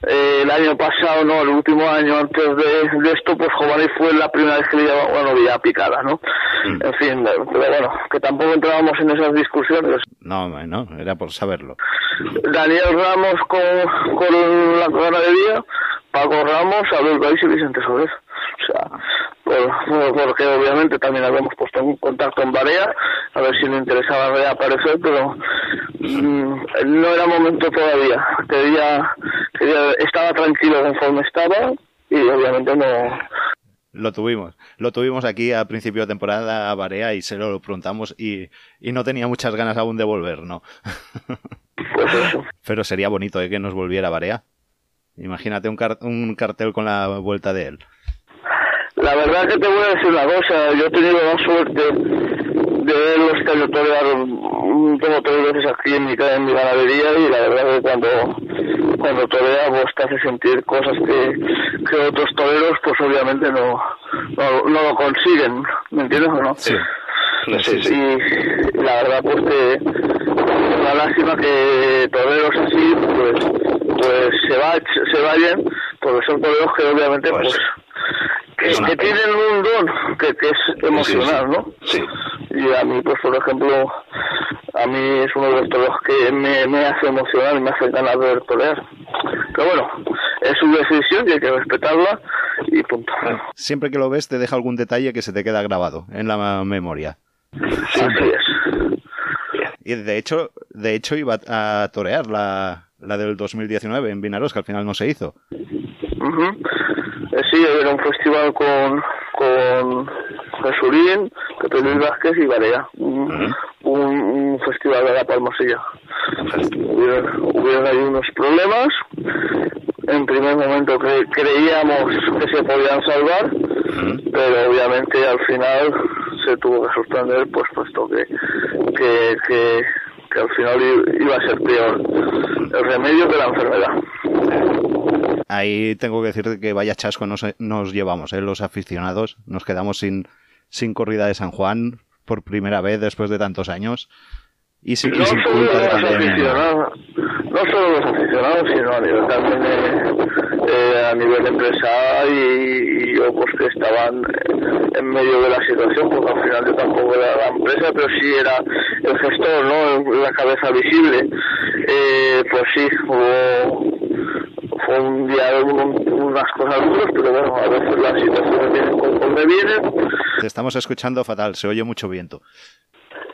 eh, el año pasado, no, el último año antes de, esto, pues Giovanni fue la primera vez que le llevaba una novilla picada, ¿no? Mm. En fin, pero bueno, que tampoco entrábamos en esas discusiones. No, no, era por saberlo. Daniel Ramos con, con la ganadería, Paco Ramos, Abel Baix y Vicente Soler. O sea, porque obviamente también habíamos puesto en contacto en Barea, a ver si le interesaba reaparecer, pero mm, no era momento todavía. Quería, quería, estaba tranquilo conforme estaba y obviamente no. Lo tuvimos, lo tuvimos aquí a principio de temporada a Barea y se lo preguntamos y, y no tenía muchas ganas aún de volver, ¿no? Pues. Pero sería bonito ¿eh? que nos volviera a Barea. Imagínate un, un cartel con la vuelta de él. La verdad que te voy a decir una cosa, yo he tenido la suerte de verlos territoriar tengo tres veces aquí en mi, en mi ganadería y la verdad que cuando, cuando torea pues te hace sentir cosas que, que otros toreros pues obviamente no, no, no lo consiguen, ¿me entiendes o no? Sí. Sí, sí. Y la verdad pues que la lástima que toreros así pues pues se va se vayan porque son toreros que obviamente pues, pues que, tienen un don que, que es emocional, ¿no? Sí. Y a mí, pues, por ejemplo, a mí es uno de los toros que me, me hace emocionar y me hace ganas de ver torear. Pero bueno, es su decisión y hay que respetarla y punto. Siempre que lo ves te deja algún detalle que se te queda grabado en la memoria. Sí, así es. Y de hecho, de hecho iba a torear la, la del 2019 en Vinaros, que al final no se hizo. Eh, sí, era un festival con, con Jesurín, Pepe Luis Vázquez y Barea. Un, un, festival de la Palmosilla. Hubieron, hubieron ahí unos problemas. En primer momento creíamos que se podían salvar, pero obviamente al final se tuvo que suspender, pues puesto que, que, que, que al final iba a ser peor el remedio que la enfermedad. Ahí tengo que decir que vaya chasco nos, nos llevamos, ¿eh? los aficionados. Nos quedamos sin, sin corrida de San Juan por primera vez después de tantos años. Y sin, no sin solo los aficionados, no solo los aficionados, sino a nivel también eh, a nivel empresarial y, yo pues que estaban en medio de la situación, porque al final yo tampoco era la empresa, pero sí era el gestor, ¿no? La cabeza visible. Eh, pues sí, fue un día de unas cosas duras, pero bueno, a veces las situaciones vienen conforme vienen. Te estamos escuchando fatal, se oye mucho viento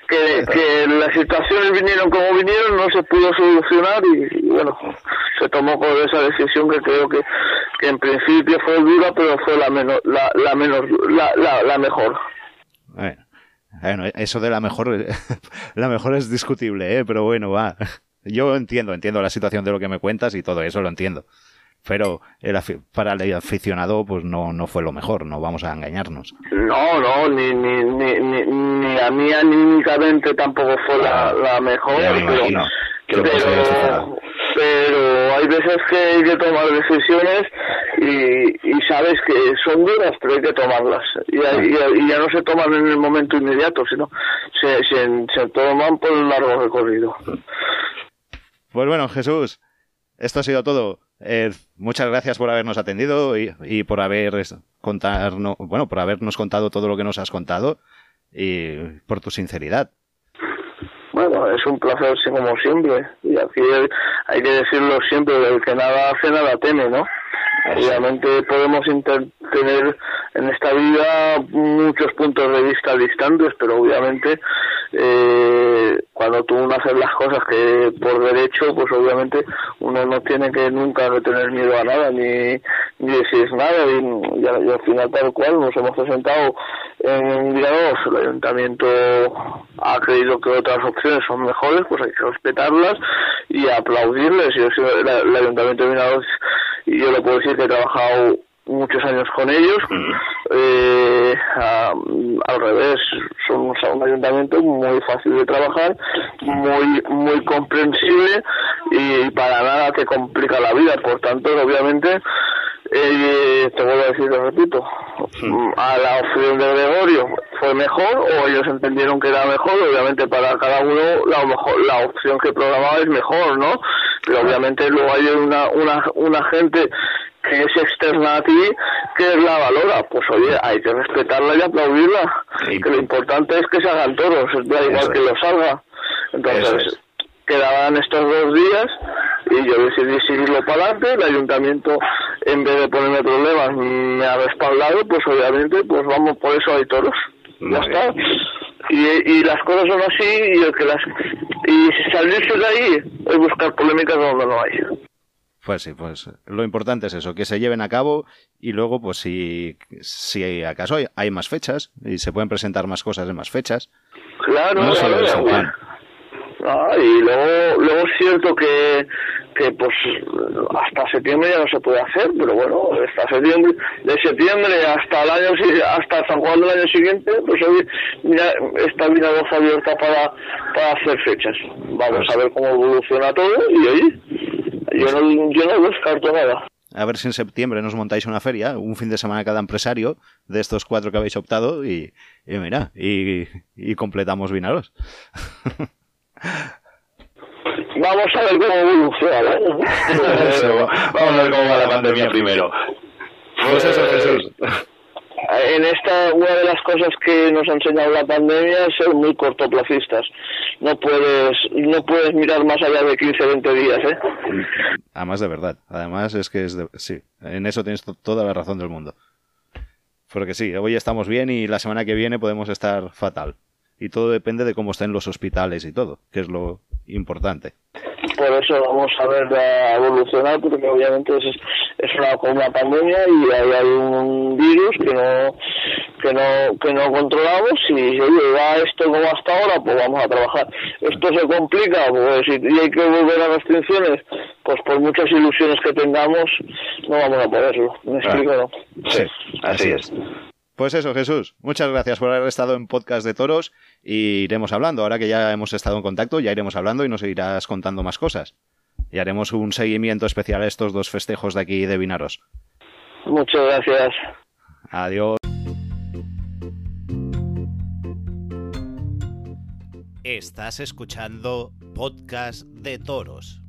que, que las situaciones vinieron como vinieron, no se pudo solucionar y, bueno, tomó por esa decisión que creo que, que en principio fue dura, pero fue la menos, la, la menos, la, la, la mejor. Bueno, eso de la mejor, la mejor es discutible, ¿eh? pero bueno, va. Yo entiendo, entiendo la situación de lo que me cuentas y todo eso lo entiendo pero el para el aficionado pues no, no fue lo mejor, no vamos a engañarnos. No, no, ni, ni, ni, ni, a mí anímicamente tampoco fue la, la mejor, pero, pero, hay veces que hay que tomar decisiones y, y sabes que son duras, pero hay que tomarlas. Y, y, ya no se toman en el momento inmediato, sino se, se, toman por un largo recorrido. Pues bueno, Jesús, esto ha sido todo. Eh, muchas gracias por habernos atendido y, por haber contarnos, bueno, por habernos contado todo lo que nos has contado y por tu sinceridad. Bueno, es un placer como siempre y aquí hay que decirlo siempre, el que nada hace nada teme, ¿no? Obviamente podemos tener en esta vida muchos puntos de vista distantes, pero obviamente eh, cuando tú haces las cosas que por derecho, pues obviamente uno no tiene que nunca tener miedo a nada, ni, ni decir nada, y, al final tal cual nos hemos presentado en un día el ayuntamiento ha creído que otras opciones son mejores, pues hay que respetarlas y aplaudirles. Yo el, el ayuntamiento de Minados, y yo le puedo decir que he trabajado muchos años con ellos. Eh, al revés, somos un ayuntamiento muy fácil de trabajar, muy muy comprensible y para nada te complica la vida. Por tanto, obviamente, eh, te voy a decir, lo repito, a la opción de Gregorio fue mejor o ellos entendieron que era mejor, obviamente para cada uno la, mejor, la opción que programaba es mejor, ¿no? Pero obviamente luego hay una, una, una gente que es externa a ti, que la valora. Pues oye, hay que respetarla y aplaudirla. Que lo importante es que se hagan toros, da igual que lo salga. Entonces, quedaban estos dos días y yo decidí seguirlo para adelante. El ayuntamiento, en vez de ponerme problemas, me ha respaldado. Pues obviamente, pues vamos, por eso hay toros. ya está. Y, y las cosas son así y el que las y salirse de ahí es buscar polémicas donde no hay. Pues sí, pues lo importante es eso, que se lleven a cabo y luego, pues si, si acaso hay, hay más fechas y se pueden presentar más cosas en más fechas. Claro, no solo Ah, y luego, luego es cierto que, que pues hasta septiembre ya no se puede hacer, pero bueno, hasta septiembre, de septiembre hasta el año hasta San Juan del año siguiente, pues hoy ya está bien abierta para, para hacer fechas. Vamos a ver cómo evoluciona todo y ahí yo no, yo no descarto nada. A ver si en septiembre nos montáis una feria, un fin de semana cada empresario de estos cuatro que habéis optado y, y mira, y, y completamos Vinaros. Vamos a ver cómo evoluciona. Vamos a ver cómo va la pandemia primero. Pues eso, Jesús. Eh, en esta una de las cosas que nos ha enseñado la pandemia es ser muy cortoplacistas. No puedes no puedes mirar más allá de 15 20 días, ¿eh? Además de verdad. Además es que es de, sí, en eso tienes toda la razón del mundo. Porque sí, hoy estamos bien y la semana que viene podemos estar fatal. Y todo depende de cómo estén los hospitales y todo, que es lo importante. Por eso vamos a ver evolucionar porque obviamente es, es una, una pandemia y hay, hay un virus que no que no que no controlamos y oye va esto como hasta ahora pues vamos a trabajar. Esto se complica pues y, hay que volver a restricciones pues por muchas ilusiones que tengamos no vamos a poderlo. Me explico no sí así es pues eso, Jesús. Muchas gracias por haber estado en Podcast de Toros y iremos hablando. Ahora que ya hemos estado en contacto, ya iremos hablando y nos irás contando más cosas. Y haremos un seguimiento especial a estos dos festejos de aquí de Vinaros. Muchas gracias. Adiós. Estás escuchando Podcast de Toros.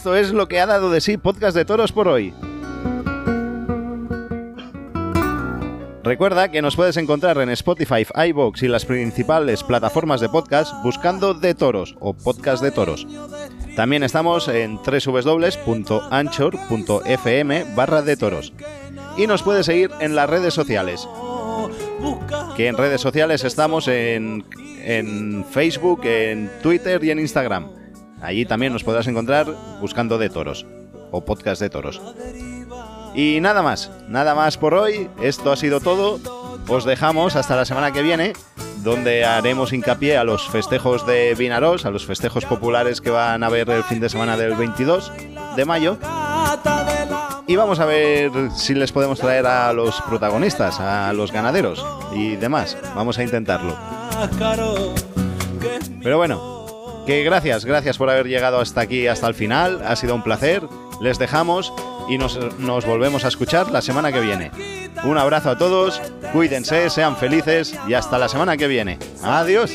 Esto es lo que ha dado de sí Podcast de Toros por hoy. Recuerda que nos puedes encontrar en Spotify, iBox y las principales plataformas de podcast buscando De Toros o Podcast de Toros. También estamos en www.anchor.fm barra de toros. Y nos puedes seguir en las redes sociales. Que en redes sociales estamos en, en Facebook, en Twitter y en Instagram. Allí también nos podrás encontrar buscando de toros o podcast de toros. Y nada más, nada más por hoy. Esto ha sido todo. Os dejamos hasta la semana que viene, donde haremos hincapié a los festejos de Vinaros, a los festejos populares que van a haber el fin de semana del 22 de mayo. Y vamos a ver si les podemos traer a los protagonistas, a los ganaderos y demás. Vamos a intentarlo. Pero bueno, gracias, gracias por haber llegado hasta aquí, hasta el final. Ha sido un placer. Les dejamos y nos, nos volvemos a escuchar la semana que viene. Un abrazo a todos, cuídense, sean felices y hasta la semana que viene. Adiós.